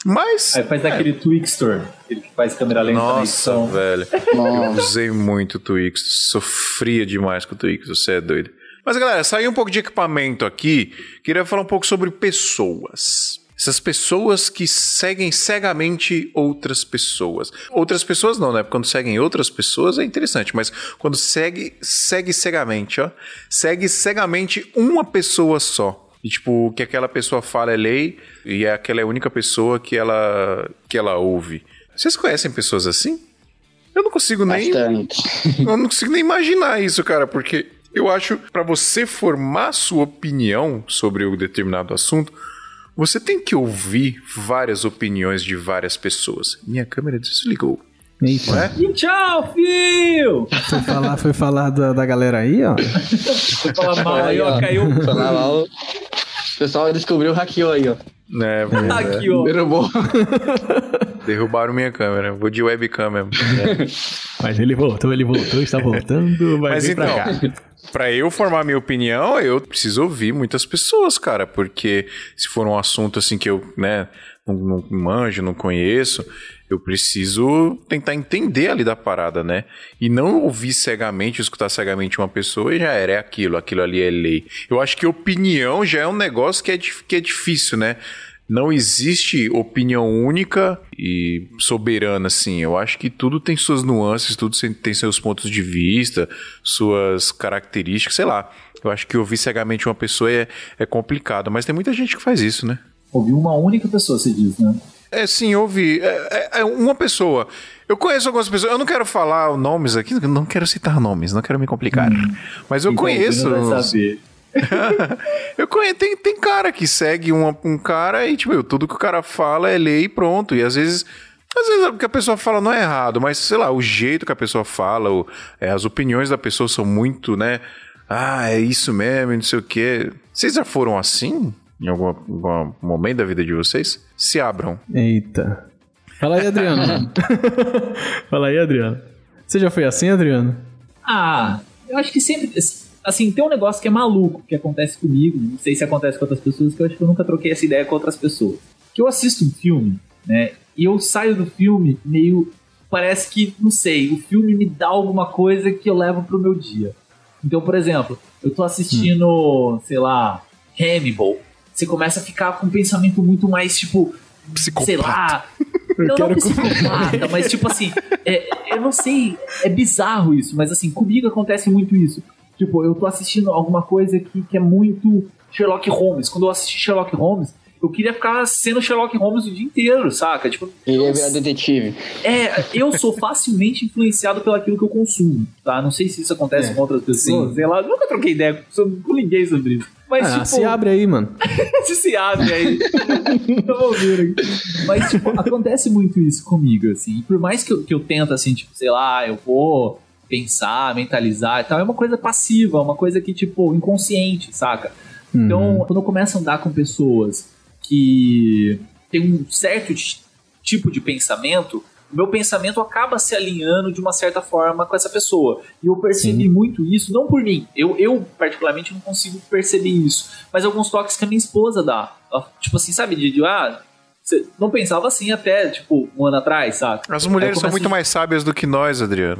Mas. Aí faz aquele Twixtor, aquele que faz câmera lenta na Nossa, edição. velho. Eu usei muito o Twix. Sofria demais com o Twix, você é doido. Mas, galera, saiu um pouco de equipamento aqui. Queria falar um pouco sobre pessoas. Essas pessoas que seguem cegamente outras pessoas. Outras pessoas não, né? Quando seguem outras pessoas é interessante, mas quando segue, segue cegamente, ó. Segue cegamente uma pessoa só. E, tipo, o que aquela pessoa fala é lei e é aquela é a única pessoa que ela, que ela ouve. Vocês conhecem pessoas assim? Eu não consigo nem. Bastante. Eu não consigo nem imaginar isso, cara, porque eu acho pra você formar sua opinião sobre um determinado assunto, você tem que ouvir várias opiniões de várias pessoas. Minha câmera desligou. Eita. É? E tchau, fio! Foi falar, foi falar da, da galera aí, ó. Vou falar mal aí, ó, caiu. Falar mal. O pessoal descobriu, hackeou aí, ó. É, é, ó. Derrubou. derrubaram minha câmera. Vou de webcam mesmo. É. Mas ele voltou, ele voltou, está voltando, vai Mas vir então, pra eu formar minha opinião, eu preciso ouvir muitas pessoas, cara, porque se for um assunto assim que eu, né, não, não manjo, não conheço, eu preciso tentar entender ali da parada, né? E não ouvir cegamente, escutar cegamente uma pessoa e já era, é aquilo, aquilo ali é lei. Eu acho que opinião já é um negócio que é, que é difícil, né? Não existe opinião única e soberana, assim. Eu acho que tudo tem suas nuances, tudo se- tem seus pontos de vista, suas características, sei lá. Eu acho que ouvir cegamente uma pessoa é, é complicado, mas tem muita gente que faz isso, né? Ouviu uma única pessoa, você diz, né? É, sim, ouvi. É, é- é uma pessoa. Eu conheço algumas pessoas. Eu não quero falar nomes aqui, não quero citar nomes, não quero me complicar. Mas eu Então, conheço. vai saber. eu conheço, tem, tem cara que segue uma- um cara e, tipo, tudo que o cara fala é lei e pronto. E às vezes. Às vezes o que a pessoa fala não é errado, mas sei lá, o jeito que a pessoa fala, o- é, as opiniões da pessoa são muito, né? Ah, é isso mesmo, e não sei o quê. Vocês já foram assim? Em algum, algum momento da vida de vocês? Se abram. Eita. Fala aí, Adriano. Fala aí, Adriano. Você já foi assim, Adriano? Ah, eu acho que sempre. Assim, tem um negócio que é maluco que acontece comigo, não sei se acontece com outras pessoas, que eu acho que eu nunca troquei essa ideia com outras pessoas. Que eu assisto um filme, né? E eu saio do filme meio. Parece que, não sei, o filme me dá alguma coisa que eu levo pro meu dia. Então, por exemplo, eu tô assistindo, sei lá, Hannibal. Você começa a ficar com um pensamento muito mais, tipo, Psicopata. sei lá. Eu não, quero não psicopata, mas tipo assim, é, eu não sei, é bizarro isso, mas assim, comigo acontece muito isso. Tipo, eu tô assistindo alguma coisa que, que é muito Sherlock Holmes. Quando eu assisti Sherlock Holmes, eu queria ficar sendo Sherlock Holmes o dia inteiro, saca? Tipo, Ele ia eu- virar detetive. é, eu sou facilmente influenciado pelo aquilo que eu consumo, tá? Não sei se isso acontece É, com outras pessoas, sim. sei lá, nunca troquei ideia com, ninguém sobre isso. Mas, ah, tipo, se abre aí, mano. se se abre aí. Tamo ouvindo aqui. Mas, tipo, acontece muito isso comigo, assim. E por mais que eu, que eu tento, assim, tipo, sei lá, eu vou pensar, mentalizar e tal, é uma coisa passiva, uma coisa que, tipo, inconsciente, saca? Então, quando eu começo a andar com pessoas que têm um certo ti- tipo de pensamento, o meu pensamento acaba se alinhando de uma certa forma com essa pessoa. E eu percebi muito isso, não por mim. Eu, eu, particularmente, não consigo perceber isso. Mas alguns toques que a minha esposa dá. Ela, Tipo assim, sabe? De, de, ah, não pensava assim até, tipo, um ano atrás, saca? As mulheres são muito a- mais sábias do que nós, Adriano.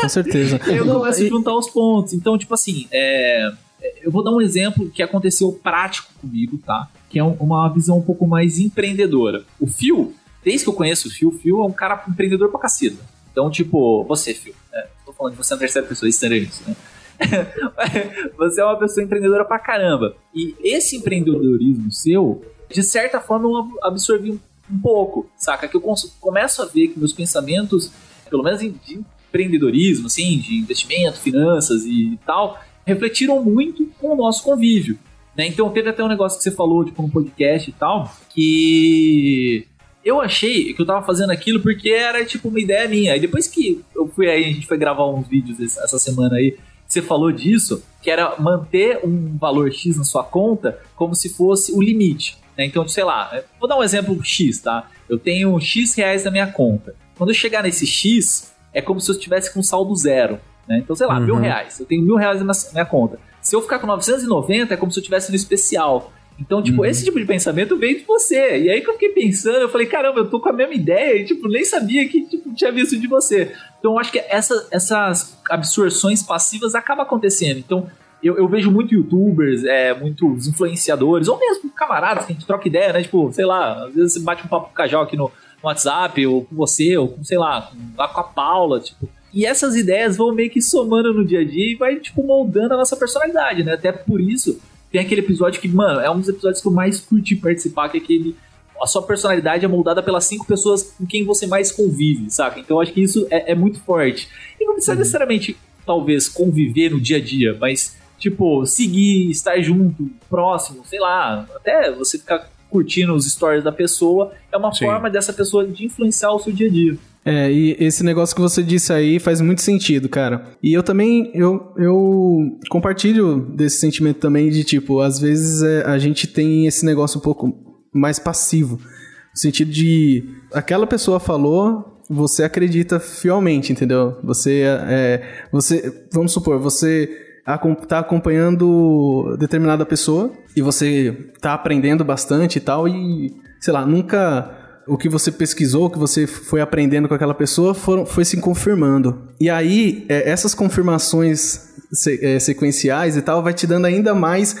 Com certeza. eu Não, começo a juntar os pontos. Então, tipo assim, é, é, eu vou dar um exemplo que aconteceu prático comigo, tá? Que é um- uma visão um pouco mais empreendedora. O Phil, desde que eu conheço o Phil, o Phil é um cara empreendedor pra caceta. Então, tipo, você, Phil, né? tô falando de você na terceira pessoa, estranho isso, né? você é uma pessoa empreendedora pra caramba. E esse empreendedorismo seu, de certa forma, eu ab- absorvi um, um pouco, saca? Que eu começo a ver que meus pensamentos, pelo menos de empreendedorismo, assim, de investimento, finanças e tal, refletiram muito com o nosso convívio. Né? Então teve até um negócio que você falou, tipo, no podcast e tal, que eu achei que eu tava fazendo aquilo porque era tipo uma ideia minha. E depois que eu fui aí, a gente foi gravar uns vídeos essa semana aí, você falou disso, que era manter um valor X na sua conta como se fosse o limite. Né? Então, sei lá, vou dar um exemplo X, tá? Eu tenho X reais na minha conta. Quando eu chegar nesse X, é como se eu estivesse com saldo zero. Né? Então, sei lá, Uhum. mil reais. Eu tenho mil reais na minha conta. Se eu ficar com 990, é como se eu estivesse no especial. Então, tipo, esse tipo de pensamento veio de você. E aí que eu fiquei pensando, eu falei, caramba, eu tô com a mesma ideia e, tipo, nem sabia que tipo, tinha visto de você. Então, eu acho que essa, essas absorções passivas acabam acontecendo. Então, eu, eu vejo muito youtubers, é, muitos influenciadores, ou mesmo camaradas que a gente troca ideia, né? Tipo, sei lá, às vezes você bate um papo com o Cajal aqui no, no WhatsApp, ou com você, ou com, sei lá, com, lá com a Paula, tipo. E essas ideias vão meio que somando no dia a dia e vai, tipo, moldando a nossa personalidade, né? Até por isso, tem aquele episódio que, mano, é um dos episódios que eu mais curti participar, que é aquele. A sua personalidade é moldada pelas cinco pessoas com quem você mais convive, saca? Então eu acho que isso é, é muito forte. E não precisa necessariamente, talvez, conviver no dia a dia, mas, tipo, seguir, estar junto, próximo, sei lá, até você ficar curtindo os stories da pessoa, é uma Sim. forma dessa pessoa de influenciar o seu dia a dia. É, e esse negócio que você disse aí faz muito sentido, cara. E eu também, eu, eu compartilho desse sentimento também de, tipo, às vezes é, a gente tem esse negócio um pouco mais passivo. No sentido de, aquela pessoa falou, você acredita fielmente, entendeu? Você, é, você vamos supor, você tá acompanhando determinada pessoa e você tá aprendendo bastante e tal e, sei lá, nunca o que você pesquisou, o que você foi aprendendo com aquela pessoa foram, foi se confirmando. E aí, é, essas confirmações se- é, sequenciais e tal vai te dando ainda mais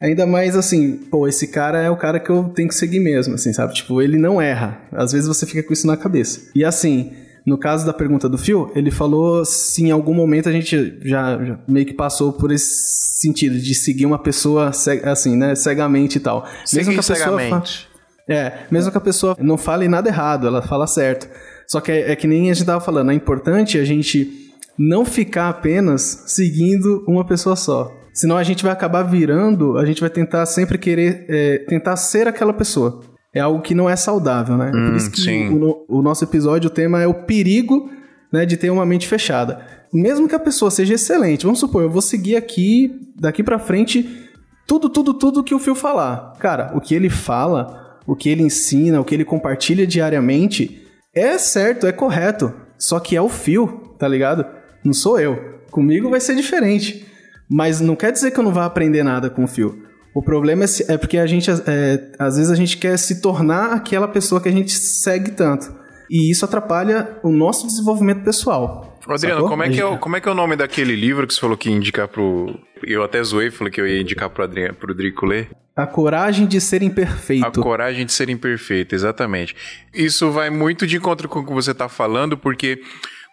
ainda mais assim, pô, esse cara é o cara que eu tenho que seguir mesmo, assim, sabe? Tipo, ele não erra. Às vezes você fica com isso na cabeça. E assim, no caso da pergunta do Phil, ele falou se em algum momento a gente já, já meio que passou por esse sentido de seguir uma pessoa assim, né, cegamente e tal. Seguir que a cegamente. é, mesmo que a pessoa não fale nada errado, ela fala certo. Só que é, é que nem a gente tava falando, é importante a gente não ficar apenas seguindo uma pessoa só. Senão a gente vai acabar virando, a gente vai tentar sempre querer é, tentar ser aquela pessoa. É algo que não é saudável, né? Hum, Por isso que sim. o, o nosso episódio, o tema é o perigo né, de ter uma mente fechada. Mesmo que a pessoa seja excelente, vamos supor, eu vou seguir aqui, daqui pra frente, tudo, tudo, tudo que o Fio falar. Cara, o que ele fala, o que ele ensina, o que ele compartilha diariamente é certo, é correto. Só que é o Fio, tá ligado? Não sou eu. Comigo vai ser diferente. Mas não quer dizer que eu não vá aprender nada com o Fio. O problema é, se- é porque a gente, é, às vezes, a gente quer se tornar aquela pessoa que a gente segue tanto. E isso atrapalha o nosso desenvolvimento pessoal. Adriano, como é, que é, o- como é que é o nome daquele livro que você falou que ia indicar pro. Eu até zoei, falei que eu ia indicar pro, Adriano, pro Drico ler. A coragem de ser imperfeito. A coragem de ser imperfeito, exatamente. Isso vai muito de encontro com o que você tá falando, porque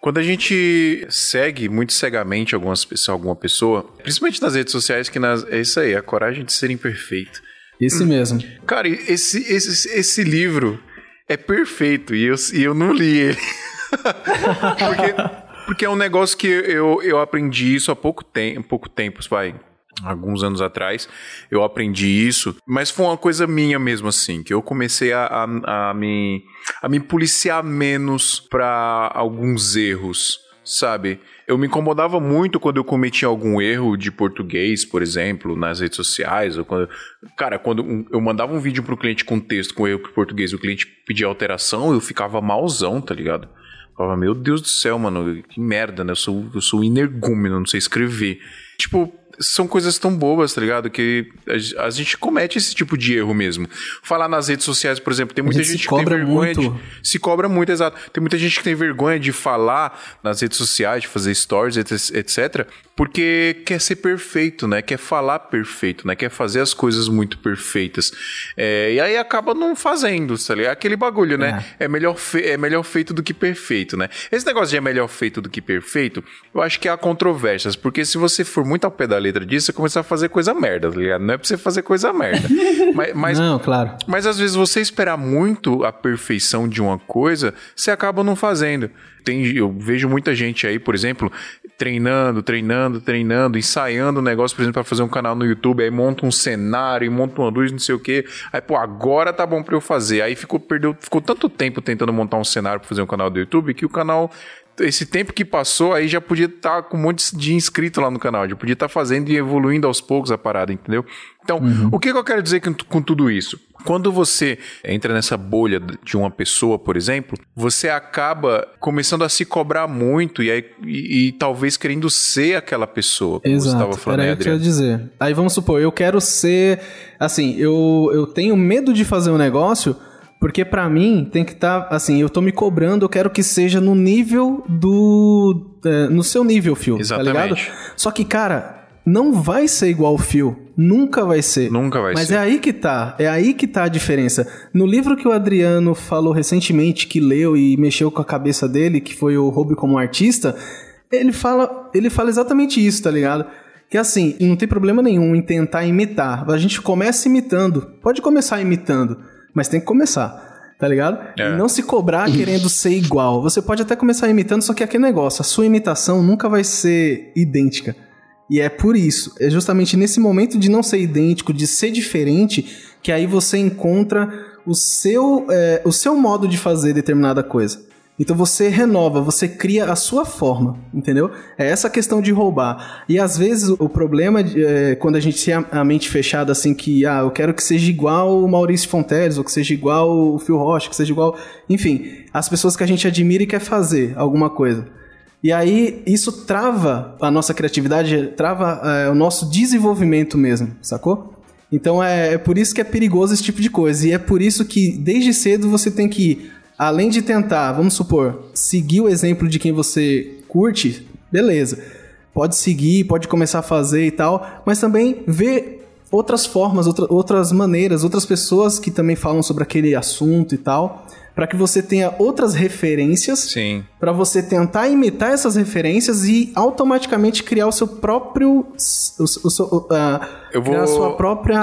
quando a gente segue muito cegamente algumas, alguma pessoa, principalmente nas redes sociais, que nas, é isso aí, a coragem de ser imperfeito. Esse mesmo. Cara, esse, esse, esse livro é perfeito e eu, e eu não li ele. porque, porque é um negócio que eu, eu aprendi isso há pouco, tem, pouco tempo, vai. Alguns anos atrás, eu aprendi isso, mas foi uma coisa minha mesmo, assim, que eu comecei a, a, a me, a me policiar menos para alguns erros, sabe? Eu me incomodava muito quando eu cometia algum erro de português, por exemplo, nas redes sociais. Ou quando, cara, quando eu mandava um vídeo pro cliente com texto com erro de português o cliente pedia alteração, eu ficava malzão, tá ligado? Falava, meu Deus do céu, mano, que merda, né? Eu sou, eu sou energúmeno, não sei escrever. Tipo, são coisas tão bobas, tá ligado? Que a, a gente comete esse tipo de erro mesmo. Falar nas redes sociais, por exemplo, tem muita gente se gente, que tem cobra vergonha muito. de. Se cobra muito, exato. Tem muita gente que tem vergonha de falar nas redes sociais, de fazer stories, etc, porque quer ser perfeito, né? Quer falar perfeito, né? Quer fazer as coisas muito perfeitas. É, e aí acaba não fazendo, tá ligado? Aquele bagulho, né? É. melhor fe- é melhor feito do que perfeito, né? Esse negócio de é melhor feito do que perfeito, eu acho que há controvérsias, porque se você for muito ao pé da letra disso, é começar a fazer coisa merda, tá ligado? Não é pra você fazer coisa merda. mas, mas, Não, claro. mas às vezes você esperar muito a perfeição de uma coisa, você acaba não fazendo. Tem, eu vejo muita gente aí, por exemplo, treinando, treinando, treinando, ensaiando um negócio, por exemplo, para fazer um canal no YouTube, aí monta um cenário, e monta uma luz, não sei o quê. Aí, pô, agora tá bom para eu fazer. Aí ficou perdeu, ficou tanto tempo tentando montar um cenário para fazer um canal do YouTube que o canal esse tempo que passou aí já podia estar com um monte de inscrito lá no canal, já podia estar fazendo e evoluindo aos poucos a parada, entendeu? Então, o que, que eu quero dizer com, com tudo isso? Quando você entra nessa bolha de uma pessoa, por exemplo, você acaba começando a se cobrar muito e, aí, e, e talvez querendo ser aquela pessoa, como você estava Exato, falando, era né, isso que eu ia dizer. Aí vamos supor, eu quero ser. Assim, eu, eu tenho medo de fazer um negócio porque pra mim tem que estar. assim, eu tô me cobrando, eu quero que seja no nível do. é, no seu nível, Phil. Exatamente. Tá ligado? Só que, cara, não vai ser igual o Phil. Nunca vai ser. Nunca vai Mas ser. é aí que tá. É aí que tá a diferença. No livro que o Adriano falou recentemente, que leu e mexeu com a cabeça dele, que foi o Hobby como Artista, ele fala, ele fala exatamente isso, tá ligado? Que assim, não tem problema nenhum em tentar imitar. A gente começa imitando. Pode começar imitando, mas tem que começar. Tá ligado? É. E não se cobrar querendo ser igual. Você pode até começar imitando, só que é aquele negócio, a sua imitação nunca vai ser idêntica. E é por isso, é justamente nesse momento de não ser idêntico, de ser diferente, que aí você encontra o seu, é, o seu modo de fazer determinada coisa. Então você renova, você cria a sua forma, entendeu? É essa questão de roubar. E às vezes o problema é quando a gente tem a- mente fechada assim que, ah, eu quero que seja igual o Maurício Fonteles, ou que seja igual o Phil Rocha, que seja igual. Enfim, as pessoas que a gente admira e quer fazer alguma coisa. E aí isso trava a nossa criatividade, trava é, o nosso desenvolvimento mesmo, sacou? Então é, é por isso que é perigoso esse tipo de coisa. E é por isso que desde cedo você tem que, além de tentar, vamos supor, seguir o exemplo de quem você curte, beleza. Pode seguir, pode começar a fazer e tal, mas também ver outras formas, outra- outras maneiras, outras pessoas que também falam sobre aquele assunto e tal, para que você tenha outras referências Sim. Pra você tentar imitar essas referências e automaticamente criar o seu próprio. O, o, o, ah, Eu vou. criar a sua própria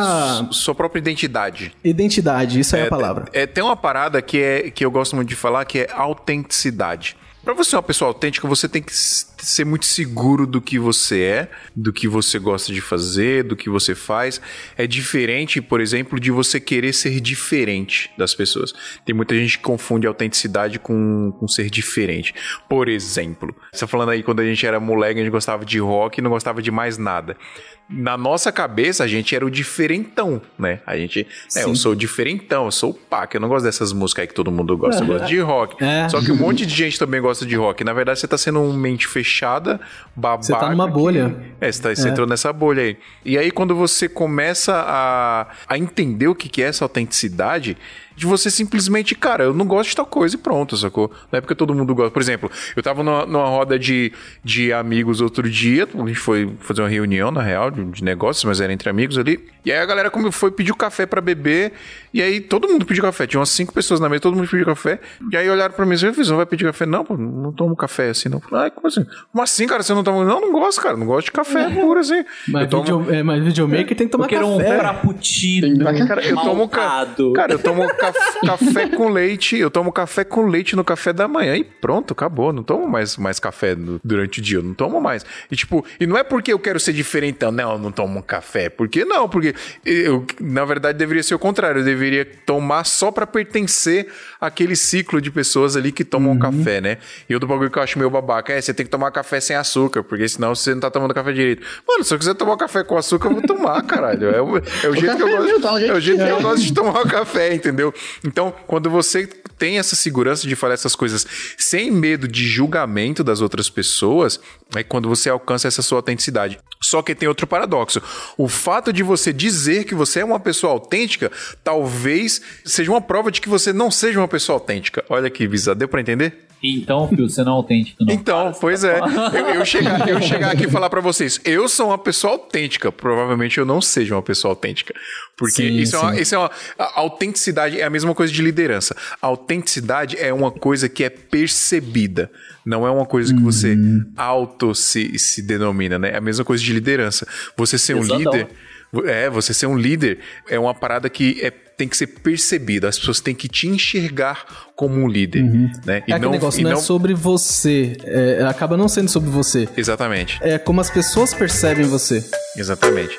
Sua própria identidade. identidade. Isso é, a palavra. É, tem uma parada que, é, que eu gosto muito de falar que é autenticidade. Pra você ser uma pessoa autêntica, você tem que ser muito seguro do que você é, do que você gosta de fazer, do que você faz. É diferente, por exemplo, de você querer ser diferente das pessoas. Tem muita gente que confunde autenticidade com, com ser diferente. Por exemplo, você tá falando aí quando a gente era moleque, a gente gostava de rock e não gostava de mais nada. Na nossa cabeça, a gente era o diferentão, né? A gente, é, eu sou o diferentão, eu sou o paca, eu não gosto dessas músicas aí que todo mundo gosta, eu gosto de rock. É. Só que um monte de gente também gosta de rock. Na verdade, você tá sendo um mente fechada, babaca. Você tá numa que- bolha. É, você, tá, você entrou nessa bolha aí. E aí, quando você começa a, a entender o que, que é essa autenticidade, de você simplesmente, cara, eu não gosto de tal coisa e pronto, sacou? Não é porque todo mundo gosta. Por exemplo, eu tava numa, numa roda de, de amigos outro dia, a gente foi fazer uma reunião, na real, de, de negócios, mas era entre amigos ali. E aí a galera como foi pedir café pra beber, e aí todo mundo pediu café. Tinha umas cinco pessoas na mesa, todo mundo pediu café. E aí olharam pra mim e disseram, "Fiz, não vai pedir café? Não, pô, não tomo café assim, não. Falei, ah, como assim? Como assim, cara? Você não toma? Não, não gosto, cara. Não gosto de café puro assim. Mas, eu tomo... video, é, mas videomaker tem que tomar Eu quero um café. frappuccino. Cara, eu tomo, cara, eu tomo caf- café com leite, eu tomo café com leite no café da manhã e pronto, acabou. Não tomo mais, mais café no- durante o dia, eu não tomo mais. E tipo, e não é porque eu quero ser diferentão, não, eu não tomo café. Por que não? Porque eu, na verdade, deveria ser o contrário. Eu deveria tomar só pra pertencer àquele ciclo de pessoas ali que tomam café, né? E outro bagulho que eu acho meio babaca é você tem que tomar café sem açúcar, porque senão você não tá tomando café direito. Mano, se eu quiser tomar café com açúcar, eu vou tomar, caralho. É o, é o jeito que eu café gosto. tá é o jeito que que eu gosto de tomar o café, entendeu? Então, quando você tem essa segurança de falar essas coisas sem medo de julgamento das outras pessoas, é quando você alcança essa sua autenticidade. Só que tem outro paradoxo. O fato de você dizer que você é uma pessoa autêntica, talvez seja uma prova de que você não seja uma pessoa autêntica. Olha que bizarro. Deu pra entender? Então, filho, você não é autêntico, não. Então, pois é. Eu, eu chegar, eu chegar aqui e falar pra vocês, eu sou uma pessoa autêntica. Provavelmente eu não seja uma pessoa autêntica. Porque Sim, isso, é uma, sim. isso é uma. A autenticidade é a mesma coisa de liderança. A autenticidade é uma coisa que é percebida. Não é uma coisa que você auto se, se denomina, né? É a mesma coisa de liderança. Você ser um Pesadão. líder. É, você ser um líder é uma parada que é, tem que ser percebida. As pessoas têm que te enxergar como um líder, né? É aquele negócio, não, é sobre você. É, acaba não sendo sobre você. Exatamente. É como as pessoas percebem você. Exatamente.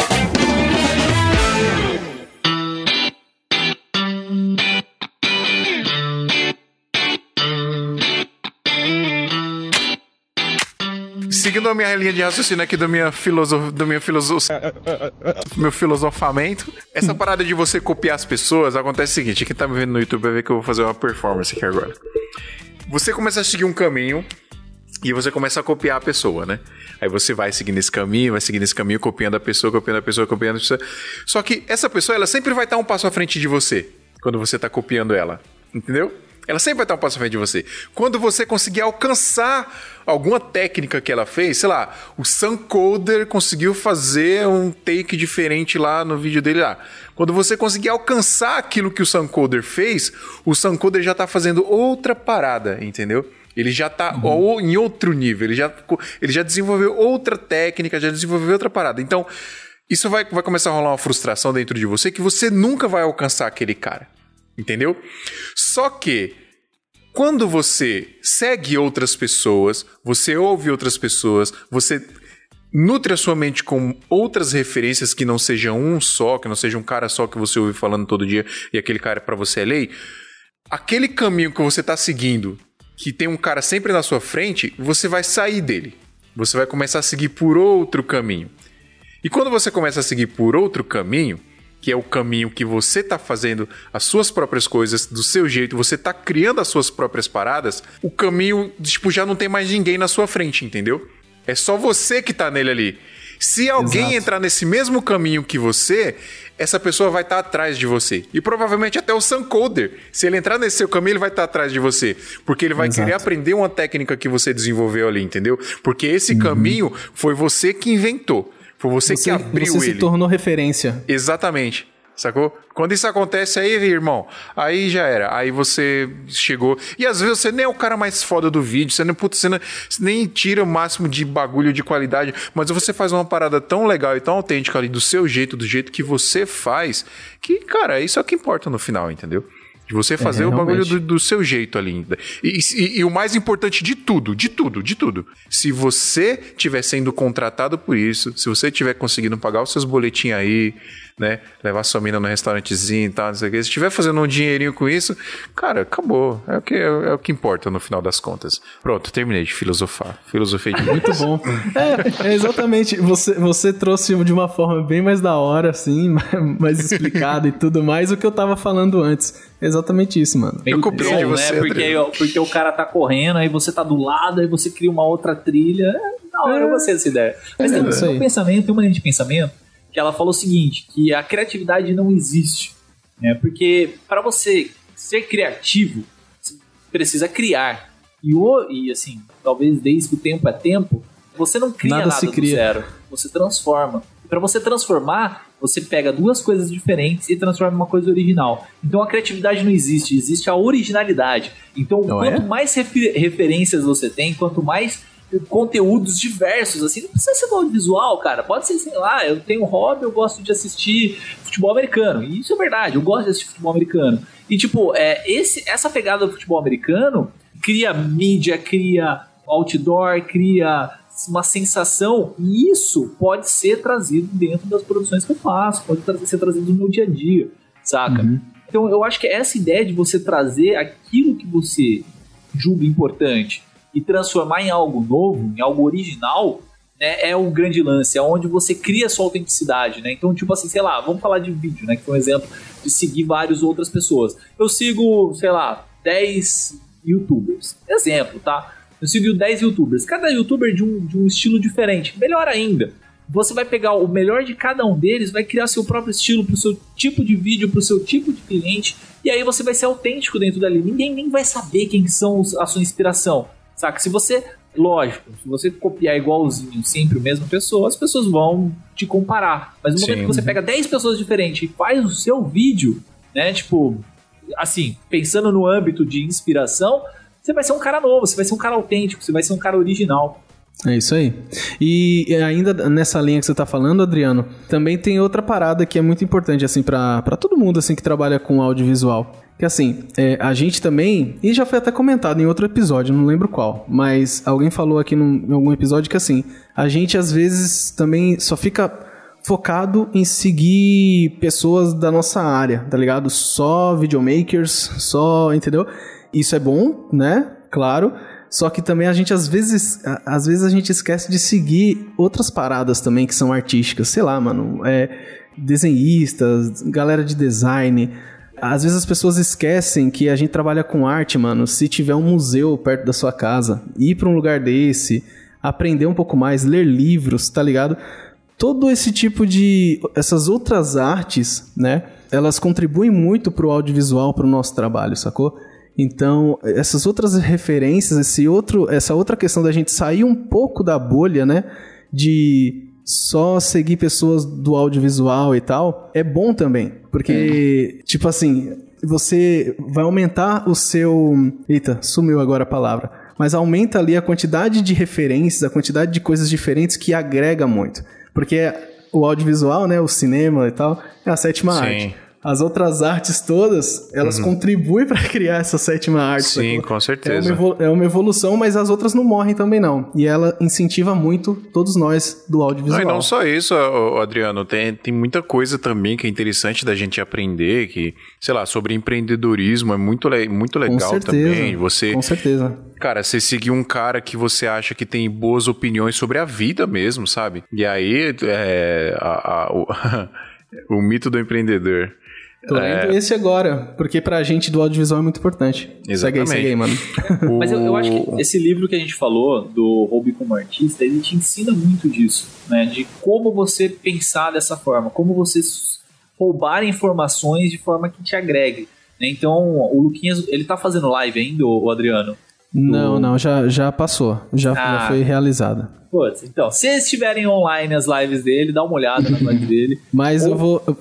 Seguindo a minha linha de raciocínio aqui da minha filosof... do minha filosof... meu filosofamento, essa parada de você copiar as pessoas, acontece o seguinte, quem tá me vendo no YouTube vai ver que eu vou fazer uma performance aqui agora. Você começa a seguir um caminho e você começa a copiar a pessoa, né? Aí você vai seguindo esse caminho, vai seguindo esse caminho, copiando a pessoa, copiando a pessoa, copiando a pessoa. Só que essa pessoa, ela sempre vai estar um passo à frente de você quando você tá copiando ela, entendeu? Ela sempre vai estar um passo à frente de você. Quando você conseguir alcançar alguma técnica que ela fez, sei lá, o Sun Coder conseguiu fazer um take diferente lá no vídeo dele lá. Quando você conseguir alcançar aquilo que o Sun Coder fez, o Sun Coder já tá fazendo outra parada, entendeu? Ele já tá ou- em outro nível, ele já, ele já desenvolveu outra técnica, já desenvolveu outra parada. Então, isso vai, vai começar a rolar uma frustração dentro de você que você nunca vai alcançar aquele cara. Entendeu? Só que quando você segue outras pessoas, você ouve outras pessoas, você nutre a sua mente com outras referências que não sejam um só, que não seja um cara só que você ouve falando todo dia e aquele cara para você é lei, aquele caminho que você tá seguindo, que tem um cara sempre na sua frente, você vai sair dele. Você vai começar a seguir por outro caminho. E quando você começa a seguir por outro caminho, que é o caminho que você tá fazendo as suas próprias coisas do seu jeito, você tá criando as suas próprias paradas, o caminho, tipo, já não tem mais ninguém na sua frente, entendeu? É só você que tá nele ali. Se alguém Exato. entrar nesse mesmo caminho que você, essa pessoa vai estar atrás de você. E provavelmente até o Suncoder. Se ele entrar nesse seu caminho, ele vai estar atrás de você. Porque ele vai Exato. querer aprender uma técnica que você desenvolveu ali, entendeu? Porque esse Uhum. caminho foi você que inventou. Foi você, que abriu você ele. se tornou referência. Exatamente. Sacou? Quando isso acontece aí, irmão, aí já era. Aí você chegou. E às vezes você nem é o cara mais foda do vídeo, você, nem, putz, você, não- você nem tira o máximo de bagulho de qualidade, mas você faz uma parada tão legal e tão autêntica ali do seu jeito, do jeito que você faz, que, cara, isso é o que importa no final, entendeu? De você fazer o bagulho do, do seu jeito ali. E, e- e o mais importante de tudo, de tudo, de tudo. Se você estiver sendo contratado por isso, se você estiver conseguindo pagar os seus boletinhos aí, né? Levar sua mina no restaurantezinho e tal, não sei o que. Se estiver fazendo um dinheirinho com isso, cara, acabou. É o que, é, o que importa no final das contas. Pronto, terminei de filosofar. Filosofei de Muito bom. É, é exatamente. Você, você trouxe de uma forma bem mais da hora, assim, mais explicada e tudo mais, o que eu tava falando antes. É exatamente isso, mano. Meio Eu copiei de você, né? Porque, aí, porque o cara tá correndo, aí você tá do lado, aí você cria uma outra trilha. É da hora você essa ideia. Mas É, tem, isso tem um pensamento, tem uma linha de pensamento que ela falou o seguinte: que a criatividade não existe. Né? Porque para você ser criativo, você precisa criar. E, o, e assim, talvez desde que o tempo é tempo, você não cria Nada nada, se do cria. zero. Você transforma. Para você transformar, você pega duas coisas diferentes e transforma em uma coisa original. Então a criatividade não existe, existe a originalidade. Então, Não quanto é? mais refer- referências você tem, quanto mais conteúdos diversos, assim, não precisa ser do audiovisual, cara. Pode ser, sei lá, eu tenho um hobby, eu gosto de assistir futebol americano. E isso é verdade, eu gosto de assistir futebol americano. E, tipo, é, esse, essa pegada do futebol americano cria mídia, cria outdoor, cria uma sensação, e isso pode ser trazido dentro das produções que eu faço, pode ser trazido no meu dia a dia, saca? Uhum. Então eu acho que essa ideia de você trazer aquilo que você julga importante e transformar em algo novo, em algo original, né, é o grande lance, é onde você cria sua autenticidade, né? Então, tipo assim, sei lá, vamos falar de vídeo, né? Que foi um exemplo de seguir várias outras pessoas. Eu sigo, sei lá, 10 youtubers. Exemplo, tá? Eu sigo 10 youtubers. Cada youtuber de um, de um estilo diferente. Melhor ainda, você vai pegar o melhor de cada um deles, vai criar seu próprio estilo pro seu tipo de vídeo, pro seu tipo de cliente, e aí você vai ser autêntico dentro dali. Ninguém nem vai saber quem são a sua inspiração. Saca? Se você, lógico, se você copiar igualzinho sempre a mesma pessoa, as pessoas vão te comparar. Mas no Sim. momento que você pega 10 pessoas diferentes e faz o seu vídeo, né, tipo, assim, pensando no âmbito de inspiração, você vai ser um cara novo, você vai ser um cara autêntico, você vai ser um cara original. É isso aí. E ainda nessa linha que você tá falando, Adriano, também tem outra parada que é muito importante, assim, pra todo mundo, assim, que trabalha com audiovisual. Que assim, é, a gente também, e já foi até comentado em outro episódio, não lembro qual, mas alguém falou aqui num, em algum episódio que assim, a gente às vezes também só fica focado em seguir pessoas da nossa área, tá ligado? Só videomakers, só, entendeu? Isso é bom, né? Claro. Só que também a gente às vezes, às vezes a gente esquece de seguir outras paradas também que são artísticas, sei lá, mano, é desenhistas, galera de design. Às vezes as pessoas esquecem que a gente trabalha com arte, mano. Se tiver um museu perto da sua casa, ir pra um lugar desse, aprender um pouco mais, ler livros, tá ligado? todo esse tipo de essas outras artes, né? Elas contribuem muito pro audiovisual, pro nosso trabalho, sacou? Então, essas outras referências, esse outro, essa outra questão da gente sair um pouco da bolha, né? De só seguir pessoas do audiovisual e tal, é bom também. Porque, tipo assim, você vai aumentar o seu. Eita, sumiu agora a palavra. Mas aumenta ali a quantidade de referências, a quantidade de coisas diferentes que agrega muito. Porque o audiovisual, né, o cinema e tal, é a sétima Sim. arte. As outras artes todas, elas contribuem para criar essa sétima arte. Sim, com É certeza. uma, evolu- é uma evolução, mas as outras não morrem também não. E ela incentiva muito todos nós do Não, audiovisual. e não só isso, Adriano, tem, tem muita coisa também que é interessante da gente aprender, que, sei lá, sobre empreendedorismo é muito, muito Com legal certeza. também. Você, Com certeza. cara, você seguir um cara que você acha que tem boas opiniões sobre a vida mesmo, sabe? E aí, é, a- a- o, o mito do empreendedor. Tô lendo esse agora, porque pra gente do audiovisual é muito importante. Segue aí, Exatamente. segue aí, mano. Mas eu, eu acho que esse livro que a gente falou, do Hobby como Artista, ele te ensina muito disso, né? De como você pensar dessa forma, como você roubar informações de forma que te agregue. né? Então, o Luquinhas, ele tá fazendo live ainda, o Adriano? Não, não, já, já passou. Já, já Ah. foi realizada. Putz, então, se estiverem online as lives dele, dá uma olhada nas lives dele. Mas Ou- eu vou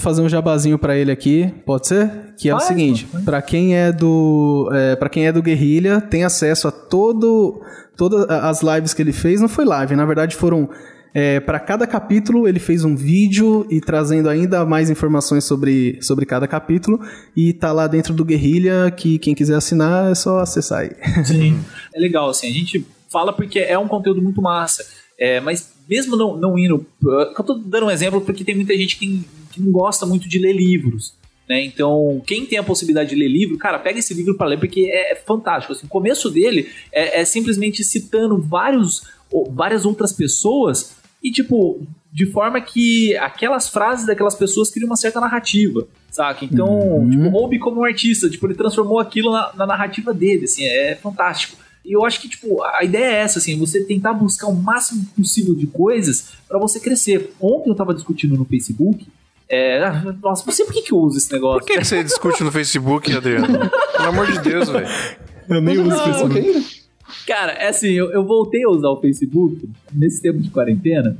fazer um jabazinho pra ele aqui, pode ser? Que é Faz, o seguinte, pra quem é do, é, para quem é do Guerrilha, tem acesso a todo todas as lives que ele fez, não foi live, na verdade foram é, para cada capítulo ele fez um vídeo e trazendo ainda mais informações sobre, sobre cada capítulo e tá lá dentro do Guerrilha que quem quiser assinar é só acessar aí. Sim. É legal, assim, a gente fala porque é um conteúdo muito massa. É, mas mesmo não, não indo. Eu tô dando um exemplo porque tem muita gente que, que não gosta muito de ler livros. Né? Então, quem tem a possibilidade de ler livro, cara, pega esse livro para ler porque é, é fantástico. Assim, o começo dele é, é simplesmente citando vários, várias outras pessoas e, tipo, de forma que aquelas frases daquelas pessoas criam uma certa narrativa, saca? Então, Uhum. tipo, Roube como um artista, tipo, ele transformou aquilo na, na narrativa dele, assim, é fantástico. E eu acho que, tipo, a ideia é essa, assim, você tentar buscar o máximo possível de coisas para você crescer. Ontem eu tava discutindo no Facebook, é, nossa, sei por que, que eu uso esse negócio. Por que, que você discute no Facebook, Adriano? Pelo amor de Deus, velho. Eu nem uso Ah, Facebook. ok. Cara, é assim, eu, eu voltei a usar o Facebook nesse tempo de quarentena.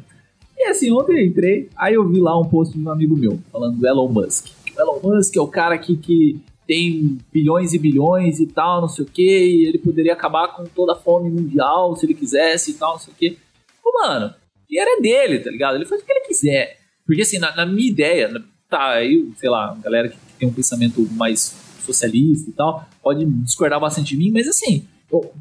E assim, ontem eu entrei, aí eu vi lá um post de um amigo meu, falando do Elon Musk. O Elon Musk é o cara que, que tem bilhões e bilhões e tal, não sei o que, e ele poderia acabar com toda a fome mundial se ele quisesse e tal, não sei o que. Pô, mano, o dinheiro é dele, tá ligado? Ele faz o que ele quiser. Porque assim, na, na minha ideia, tá, aí, sei lá, galera que tem um pensamento mais socialista e tal, pode discordar bastante de mim, mas assim,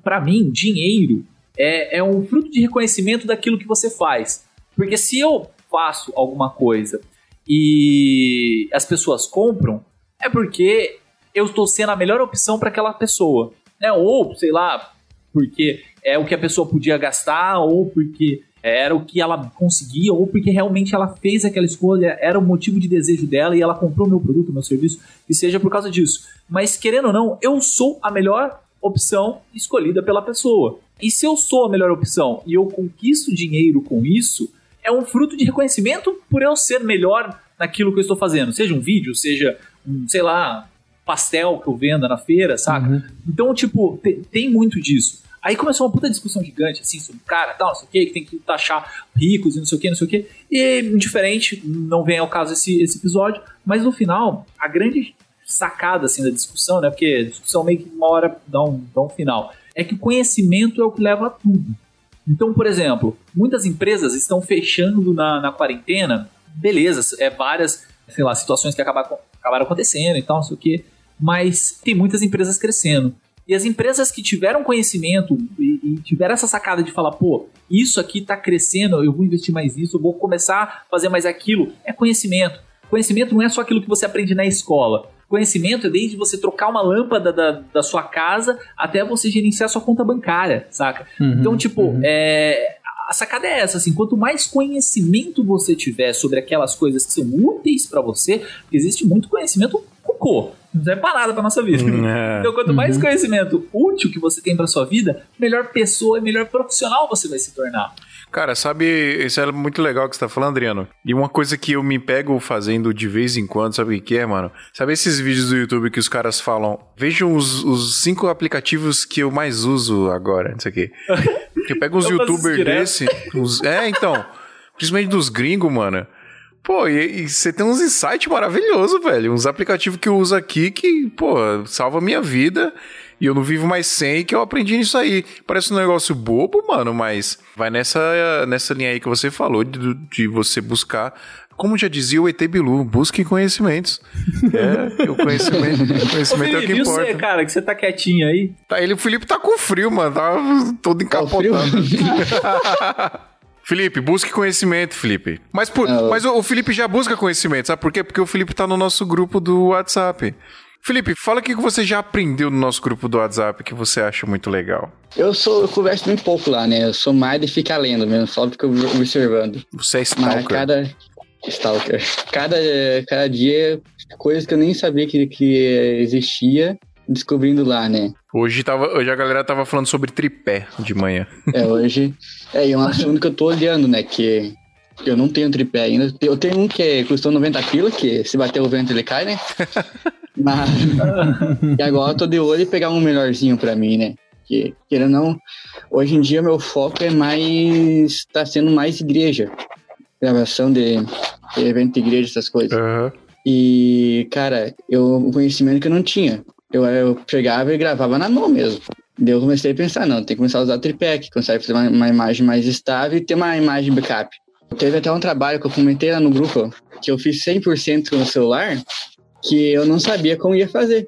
para mim, dinheiro é, é um fruto de reconhecimento daquilo que você faz. Porque se eu faço alguma coisa e as pessoas compram, é porque eu estou sendo a melhor opção para aquela pessoa. Né? Ou, sei lá, porque é o que a pessoa podia gastar, ou porque era o que ela conseguia, ou porque realmente ela fez aquela escolha, era o motivo de desejo dela e ela comprou meu produto, meu serviço, e seja por causa disso. Mas querendo ou não, eu sou a melhor opção escolhida pela pessoa. E se eu sou a melhor opção e eu conquisto dinheiro com isso, é um fruto de reconhecimento por eu ser melhor naquilo que eu estou fazendo. Seja um vídeo, seja um, sei lá, pastel que eu venda na feira, saca? Uhum. Então, tipo, te, tem muito disso. Aí começou uma puta discussão gigante, assim, sobre cara, tal, não sei o que, que tem que taxar ricos e não sei o que, não sei o que. E, indiferente, não vem ao caso esse, esse episódio, mas no final, a grande sacada, assim, da discussão, né, porque a discussão meio que uma hora dá um, dá um final, é que o conhecimento é o que leva a tudo. Então, por exemplo, muitas empresas estão fechando na, na quarentena, beleza, é várias, sei lá, situações que acabaram, acabaram acontecendo e tal, não sei o que, mas tem muitas empresas crescendo. E as empresas que tiveram conhecimento e, e, tiveram essa sacada de falar, pô, isso aqui está crescendo, eu vou investir mais nisso, eu vou começar a fazer mais aquilo, é conhecimento. Conhecimento não é só aquilo que você aprende na escola. Conhecimento é desde você trocar uma lâmpada da, da sua casa até você gerenciar sua conta bancária, saca? Uhum, então, tipo, uhum. é, a sacada é essa, assim, quanto mais conhecimento você tiver sobre aquelas coisas que são úteis para você, porque existe muito conhecimento cocô não serve pra nada pra nossa vida. Hum, é. Então, quanto mais uhum. conhecimento útil que você tem pra sua vida, melhor pessoa e melhor profissional você vai se tornar. Cara, sabe, isso é muito legal que você tá falando, Adriano. E uma coisa que eu me pego fazendo de vez em quando, sabe o que é, mano? Sabe esses vídeos do YouTube que os caras falam, vejam os, os cinco aplicativos que eu mais uso agora, não sei o quê. eu pego uns youtubers desse, uns, é, então, principalmente dos gringos, mano. Pô, e, e você tem uns insights maravilhosos, velho. Uns aplicativos que eu uso aqui que, pô, salva a minha vida. E eu não vivo mais sem que eu aprendi nisso aí. Parece um negócio bobo, mano, mas vai nessa, nessa linha aí que você falou de, de você buscar. Como já dizia o ET Bilu, busque conhecimentos. É, o conhecimento, o conhecimento Ô, Felipe, é o que importa. você, cara, que você tá quietinho aí? Tá, ele, o Felipe tá com frio, mano. Tá todo tá encapotado. Tá Felipe, busque conhecimento, Felipe. Mas, por, é, mas o, o, Felipe já busca conhecimento, sabe por quê? Porque o Felipe tá no nosso grupo do WhatsApp. Felipe, fala o que você já aprendeu no nosso grupo do WhatsApp que você acha muito legal. Eu sou, eu converso bem pouco lá, né? Eu sou mais de ficar lendo mesmo, só fico observando. Você é stalker. Mas cada stalker. Cada, cada dia coisas que eu nem sabia que, que existia descobrindo lá, né? Hoje, tava, hoje a galera tava falando sobre tripé de manhã. É, hoje. É, e é um assunto que eu tô olhando, né? Que eu não tenho tripé ainda. Eu tenho um que custou 90 pila, que se bater o vento ele cai, né? Mas. e agora eu tô de olho e pegar um melhorzinho pra mim, né? Que, querendo ou não, hoje em dia meu foco é mais. tá sendo mais igreja. Gravação de, de evento de igreja, essas coisas. Uhum. E, cara, eu, o conhecimento que eu não tinha eu, eu chegava e gravava na mão mesmo. Daí eu comecei a pensar, não, tem que começar a usar tripé, que consegue fazer uma, uma, imagem mais estável e ter uma imagem backup. Teve até um trabalho que eu comentei lá no grupo, que eu fiz 100% no celular, que eu não sabia como ia fazer.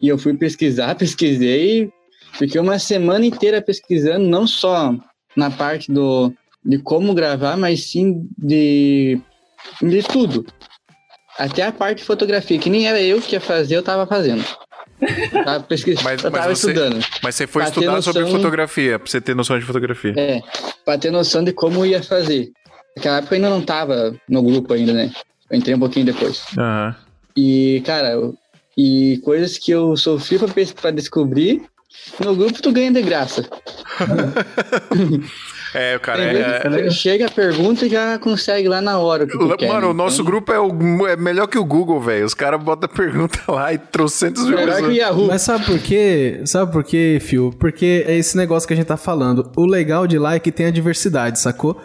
E eu fui pesquisar, pesquisei, fiquei uma semana inteira pesquisando, não só na parte do, de como gravar, mas sim de, de tudo. Até a parte de fotografia, que nem era eu que ia fazer, eu tava fazendo. Eu tava pesquisando, mas, eu tava mas você, estudando. Mas você foi pra estudar noção, sobre fotografia, pra você ter noção de fotografia. É, pra ter noção de como ia fazer. Naquela época eu ainda não tava no grupo ainda, né? Eu entrei um pouquinho depois. Uhum. E, cara, e coisas que eu sofri pra, pra descobrir, no grupo tu ganha de graça. É, cara. É, é... Chega a pergunta e já consegue lá na hora. O que Mano, quer, o nosso então... grupo é, o, é melhor que o Google, velho. Os caras botam a pergunta lá e trocentos mil Melhor que o Yahoo. Mas sabe por quê? Sabe por quê, Fio? Porque é esse negócio que a gente tá falando. O legal de lá é que tem a diversidade, sacou?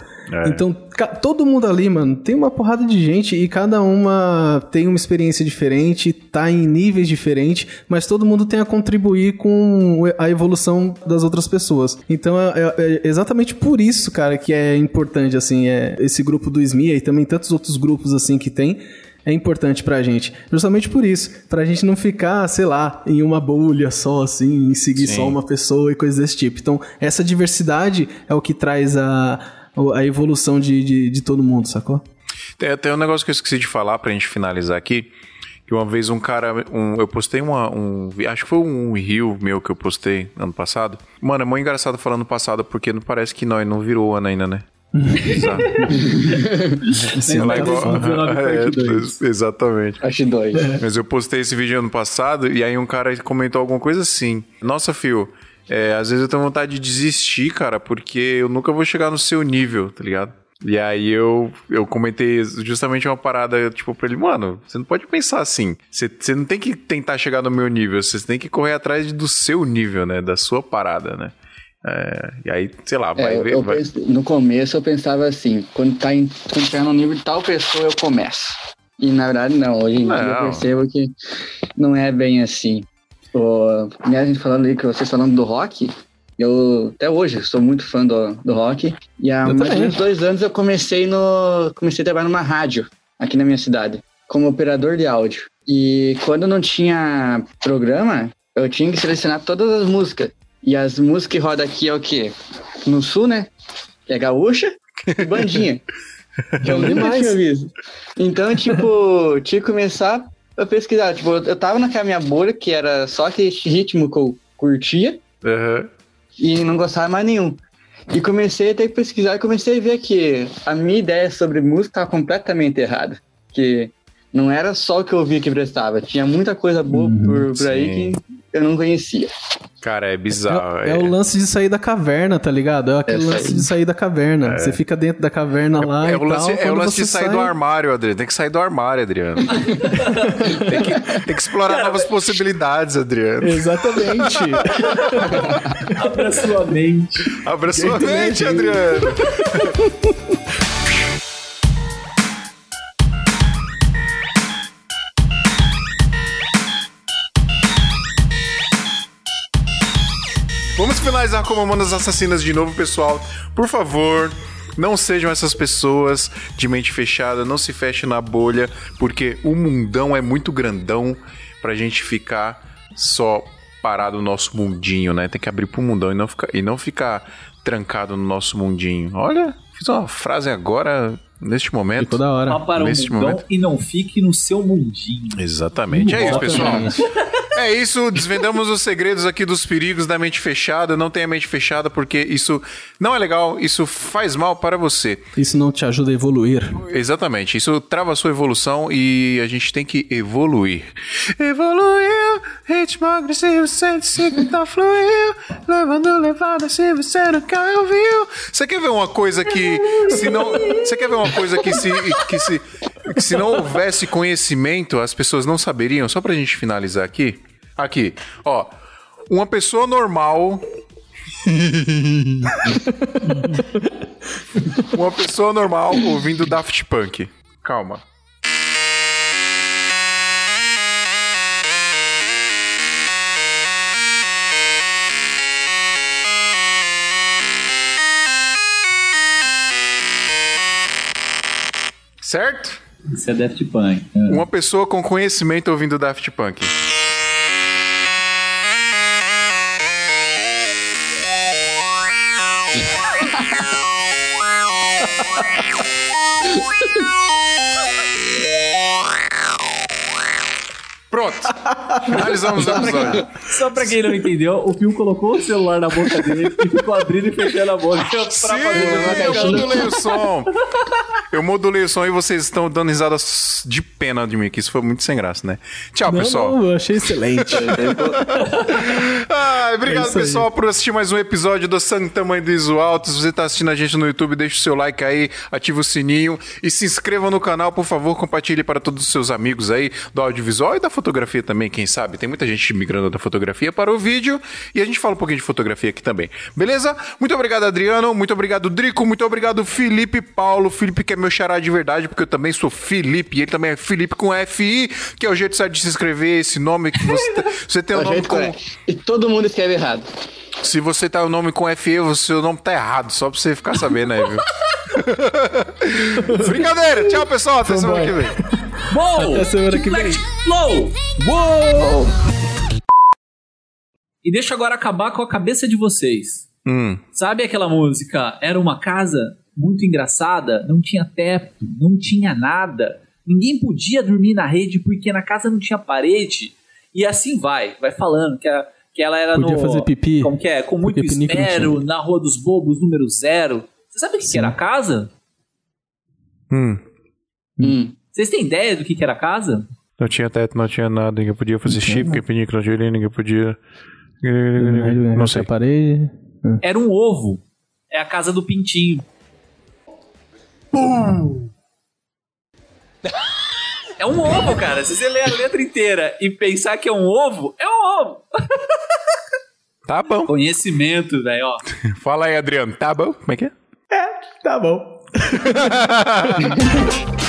Então, ca- todo mundo ali, mano, tem uma porrada de gente e cada uma tem uma experiência diferente, tá em níveis diferentes, mas todo mundo tem a contribuir com a evolução das outras pessoas. Então, é, é- é exatamente por isso, cara, que é importante, assim, é esse grupo do SMIA e também tantos outros grupos, assim, que tem. É importante pra gente. Justamente por isso. Pra gente não ficar, sei lá, em uma bolha só, assim, e seguir Sim. só uma pessoa e coisas desse tipo. Então, essa diversidade é o que traz a, a evolução de, de, de todo mundo, sacou? Tem até um negócio que eu esqueci de falar pra gente finalizar aqui. Que uma vez um cara. um- eu postei uma, um. Acho que foi um rio meu que eu postei ano passado. Mano, é muito engraçado falando passado, porque não parece que nós não virou ano ainda, né? Exato. Foda. 19 parte dois. É, exatamente. Acho dois. Mas eu postei esse vídeo ano passado e aí um cara comentou alguma coisa assim. Nossa, Fio, é, às vezes eu tenho vontade de desistir, cara, porque eu nunca vou chegar no seu nível, tá ligado? E aí eu, eu comentei justamente uma parada, tipo, pra ele, mano, você não pode pensar assim. Você, você não tem que tentar chegar no meu nível, você tem que correr atrás do seu nível, né? Da sua parada, né? É, e aí, sei lá, vai É, ver. eu vai- penso- no começo eu pensava assim, quando tá, em, quando tá no nível de tal pessoa eu começo. E na verdade não, hoje em dia eu percebo que não é bem assim. O, a gente falando ali que vocês falando do rock, eu até hoje sou muito fã do, do rock. E há Eu mais também. ou menos dois anos eu comecei no. comecei a trabalhar numa rádio aqui na minha cidade, como operador de áudio. E quando não tinha programa, eu tinha que selecionar todas as músicas. E as músicas que roda aqui é o quê? No sul, né? É gaúcha e bandinha. que eu nunca demais. tinha visto. Então, tipo, tinha que começar a pesquisar. Tipo, eu tava naquela minha bolha, que era só aquele ritmo que eu curtia Aham. e não gostava mais nenhum. E comecei a ter que pesquisar e comecei a ver que a minha ideia sobre música estava completamente errada. Que não era só o que eu via que prestava, tinha muita coisa boa por, por aí que eu não conhecia. Cara, é bizarro. É, é o lance de sair da caverna, tá ligado? É aquele É, lance de sair da caverna. Você fica dentro da caverna lá É e o lance, tal. é o lance de sair sai- do armário, Adriano. Tem que sair do armário, Adriano. tem, que, tem que explorar novas possibilidades, Adriano. Exatamente. Abra sua mente. Abra sua mente. Adriano. Vamos finalizar com Mamonas Assassinas de novo, pessoal. Por favor, não sejam essas pessoas de mente fechada, não se feche na bolha, porque o mundão é muito grandão pra gente ficar só parado no nosso mundinho, né? Tem que abrir pro mundão e não ficar, e não ficar trancado no nosso mundinho. Olha, fiz uma frase agora, neste momento. Ficou da hora. Vá para o Neste mundão momento. e não fique no seu mundinho. Exatamente. É isso, pessoal. É isso, desvendamos os segredos aqui dos perigos da mente fechada. Não tenha mente fechada porque isso não é legal, isso faz mal para você. Isso não te ajuda a evoluir. Exatamente, isso trava a sua evolução e a gente tem que evoluir. Evoluiu, ritmo agressivo, 150 fluiu, levando levada se você nunca ouviu. Você quer ver uma coisa que se não, você quer ver uma coisa que se que se que se não houvesse conhecimento, as pessoas não saberiam? Só pra gente finalizar aqui. Aqui, ó, uma pessoa normal Uma pessoa normal ouvindo Daft Punk. Calma. Certo? Isso é Daft Punk. Ah. Uma pessoa com conhecimento ouvindo Daft Punk. Pronto. Finalizamos o episódio. Só pra quem não entendeu, o Pio colocou o celular na boca dele e ficou abrindo e fechando a boca pra Sim, fazer eu modulei o som. Eu modulei o som e vocês estão dando risadas de pena de mim, que isso foi muito sem graça, né? Tchau, Não, pessoal. não, eu achei excelente. Ah, obrigado, É pessoal, por assistir mais um episódio do Sangue Tamanho do Iso Alto. Se você tá assistindo a gente no YouTube, deixa o seu like aí, ativa o sininho e se inscreva no canal, por favor, compartilhe para todos os seus amigos aí do audiovisual e da fotografia também, quem sabe? Tem muita gente migrando da fotografia para o vídeo e a gente fala um pouquinho de fotografia aqui também. Beleza? Muito obrigado, Adriano. Muito obrigado, Drico. Muito obrigado, Felipe Paulo. Felipe que é meu xará de verdade, porque eu também sou Felipe e ele também é Felipe com FI, que é o jeito certo de se escrever esse nome que você, você tem o É o nome com. correto. E todo mundo escreve errado. Se você tá o nome com FE, o seu nome tá errado, só pra você ficar sabendo aí, viu? Brincadeira! Tchau, pessoal. Até semana que vem. Bom! Até semana que vem. Flow! Uou! E deixa eu agora acabar com a cabeça de vocês. Hum. Sabe aquela música? Era uma casa muito engraçada, não tinha teto, não tinha nada. Ninguém podia dormir na rede porque na casa não tinha parede. E assim vai, vai falando que, a- que ela era Podia no. fazer pipi. Como que é? Com muito esmero, na Rua dos Bobos, número zero. Você sabe o que, que era a casa? Hum. Hum. Vocês têm ideia do que, que era a casa? Não tinha teto, não tinha nada, ninguém podia fazer chip, ninguém podia não tinha ninguém podia. Não sei. A parede. Era um ovo. É a casa do pintinho. É um ovo, cara. Se você ler a letra inteira e pensar que é um ovo, é um ovo. Tá bom. Conhecimento, velho, ó. Fala aí, Adriano. Tá bom? Como é que é? Tá bom.